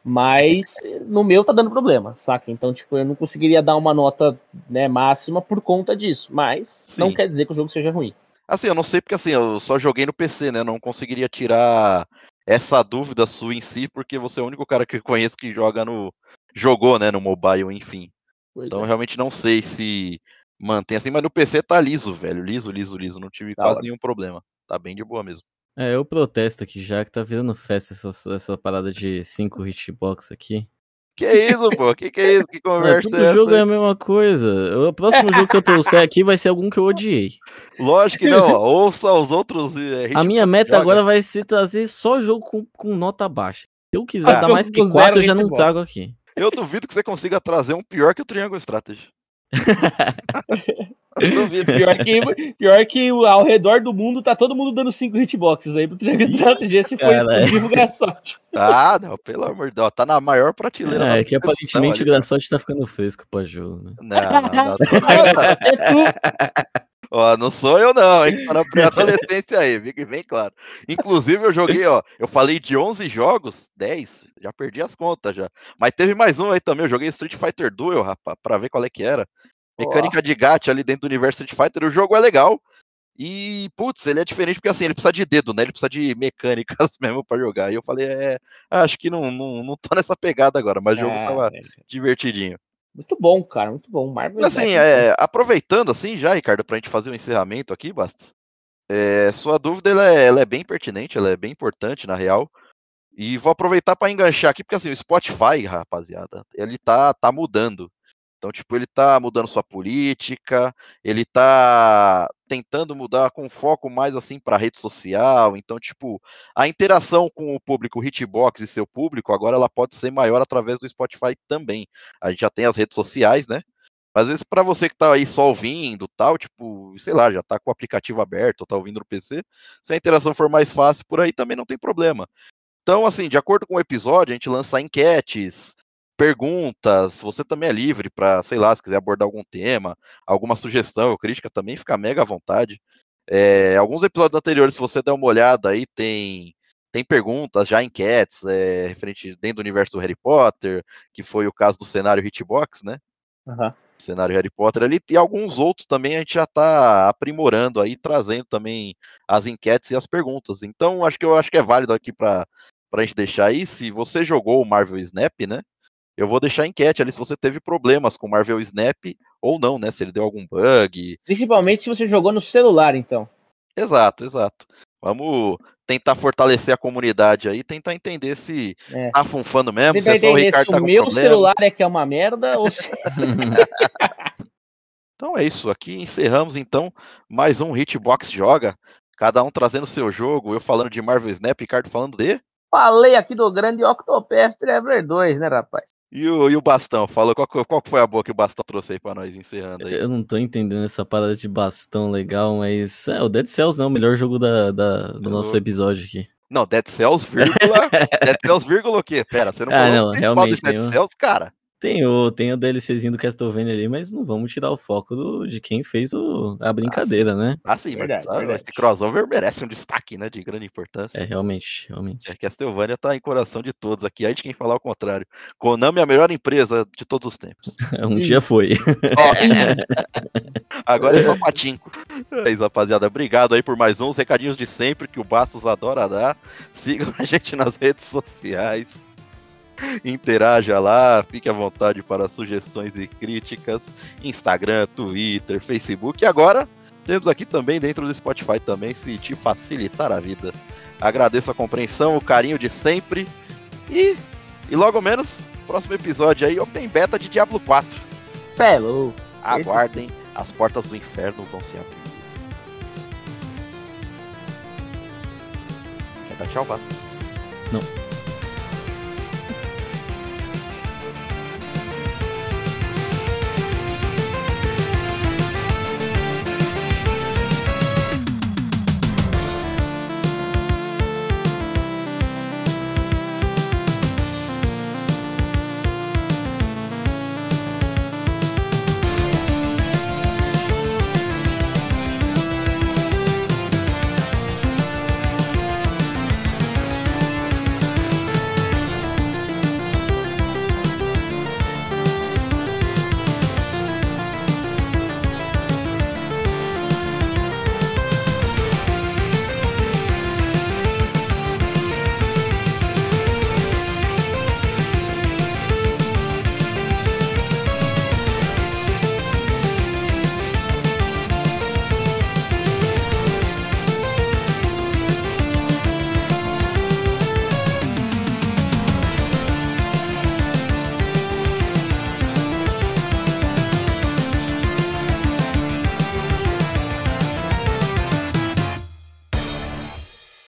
Mas no meu tá dando problema, saca? Então, tipo, eu não conseguiria dar uma nota né, máxima por conta disso. Mas Sim. não quer dizer que o jogo seja ruim. Assim, eu não sei porque assim, eu só joguei no PC, né? Eu não conseguiria tirar essa dúvida sua em si, porque você é o único cara que eu conheço que joga no. jogou, né, no mobile, enfim. Pois então é. eu realmente não sei se mantém assim, mas no PC tá liso, velho. Liso, liso, liso. Não tive tá quase hora. nenhum problema. Tá bem de boa mesmo. É, eu protesto aqui já que tá virando festa essa, essa parada de 5 hitbox aqui. Que isso, pô? Que que é isso? Que *laughs* conversa é, todo é essa? jogo aí? é a mesma coisa. O próximo jogo que eu trouxer aqui vai ser algum que eu odiei. Lógico que não, ouça os outros. É, a minha meta agora vai ser trazer só jogo com, com nota baixa. Se eu quiser ah, dar mais que 4, eu já não trago aqui. Eu duvido que você consiga trazer um pior que o Triangle Strategy. *laughs* Pior que, pior que ao redor do mundo tá todo mundo dando 5 hitboxes aí pro Triangle Strategy. Esse foi exclusivo Graçote. Ah, não, pelo amor de Deus. Tá na maior prateleira. É, é que aparentemente o Graçote tá ficando fresco pra jogo, né? Não, não, não. *laughs* é tu. Ó, não sou eu não, hein? Tá na pré-adolescência aí, fique bem claro. Inclusive eu joguei, ó, eu falei de 11 jogos, 10, já perdi as contas já. Mas teve mais um aí também, eu joguei Street Fighter Duel, rapaz, pra ver qual é que era. Mecânica de gacha ali dentro do universo Street Fighter, o jogo é legal. E, putz, ele é diferente porque assim, ele precisa de dedo, né? Ele precisa de mecânicas *laughs* mesmo para jogar. E eu falei, é, acho que não, não, não tô nessa pegada agora, mas o jogo é, tava é. divertidinho. Muito bom, cara, muito bom. Marvel assim, é, aproveitando assim já, Ricardo, pra gente fazer o um encerramento aqui, Bastos. É, sua dúvida ela é, ela é, bem pertinente, ela é bem importante, na real. E vou aproveitar para enganchar aqui, porque assim, o Spotify, rapaziada, ele tá, tá mudando. Então, tipo, ele está mudando sua política, ele está tentando mudar com foco mais assim para rede social. Então, tipo, a interação com o público, Hitbox e seu público, agora ela pode ser maior através do Spotify também. A gente já tem as redes sociais, né? Às vezes, para você que está aí só ouvindo, tal, tipo, sei lá, já está com o aplicativo aberto, está ouvindo no PC, se a interação for mais fácil por aí, também não tem problema. Então, assim, de acordo com o episódio, a gente lança enquetes, perguntas, você também é livre para, sei lá, se quiser abordar algum tema, alguma sugestão ou crítica também, fica mega à vontade. É, alguns episódios anteriores, se você der uma olhada aí, tem tem perguntas, já enquetes, é, referente dentro do universo do Harry Potter, que foi o caso do cenário Hitbox, né? Uhum. Cenário Harry Potter ali, e alguns outros também a gente já está aprimorando aí, trazendo também as enquetes e as perguntas. Então, acho que eu acho que é válido aqui para a gente deixar aí. Se você jogou o Marvel Snap, né? Eu vou deixar a enquete ali se você teve problemas com Marvel Snap ou não, né? Se ele deu algum bug. Principalmente se você jogou no celular, então. Exato, exato. Vamos tentar fortalecer a comunidade aí, tentar entender se é. tá funfando mesmo, se é só o Ricardo tá com meu problema. celular é que é uma merda ou se... *laughs* *laughs* Então é isso. Aqui encerramos então mais um Hitbox Joga. Cada um trazendo seu jogo. Eu falando de Marvel Snap, Ricardo falando de. Falei aqui do grande Octopath Traveler 2, né, rapaz? E o, e o Bastão? Falou qual, qual foi a boa que o Bastão trouxe aí pra nós, encerrando aí. Eu não tô entendendo essa parada de bastão legal, mas. É, o Dead Cells não, o melhor jogo da, da do nosso episódio aqui. Não, Dead Cells, vírgula. *laughs* Dead Cells, vírgula o quê? Pera, você não Ah, falou não, o principal realmente, Dead tem um- Cells, cara? Tem o, tem o DLCzinho do Castlevania ali, mas não vamos tirar o foco do, de quem fez o, a brincadeira, né? Ah, sim, Verdade, mas ah, verdade. esse crossover merece um destaque, né? De grande importância. É, realmente, realmente. É. Castlevania tá em coração de todos aqui, aí de quem falar o contrário. Konami é a melhor empresa de todos os tempos. *laughs* Um dia foi. *laughs* Agora é só patinco. É isso, rapaziada. Obrigado aí por mais uns recadinhos de sempre que o Bastos adora dar. Sigam a gente nas redes sociais. Interaja lá, fique à vontade para sugestões e críticas. Instagram, Twitter, Facebook. E agora temos aqui também dentro do Spotify também, se te facilitar a vida. Agradeço a compreensão, o carinho de sempre. E, e logo menos, próximo episódio aí, Open Beta de Diablo 4. Fellow. Aguardem, as portas do inferno vão se abrir. Quer dar tchau, Bastos? Não.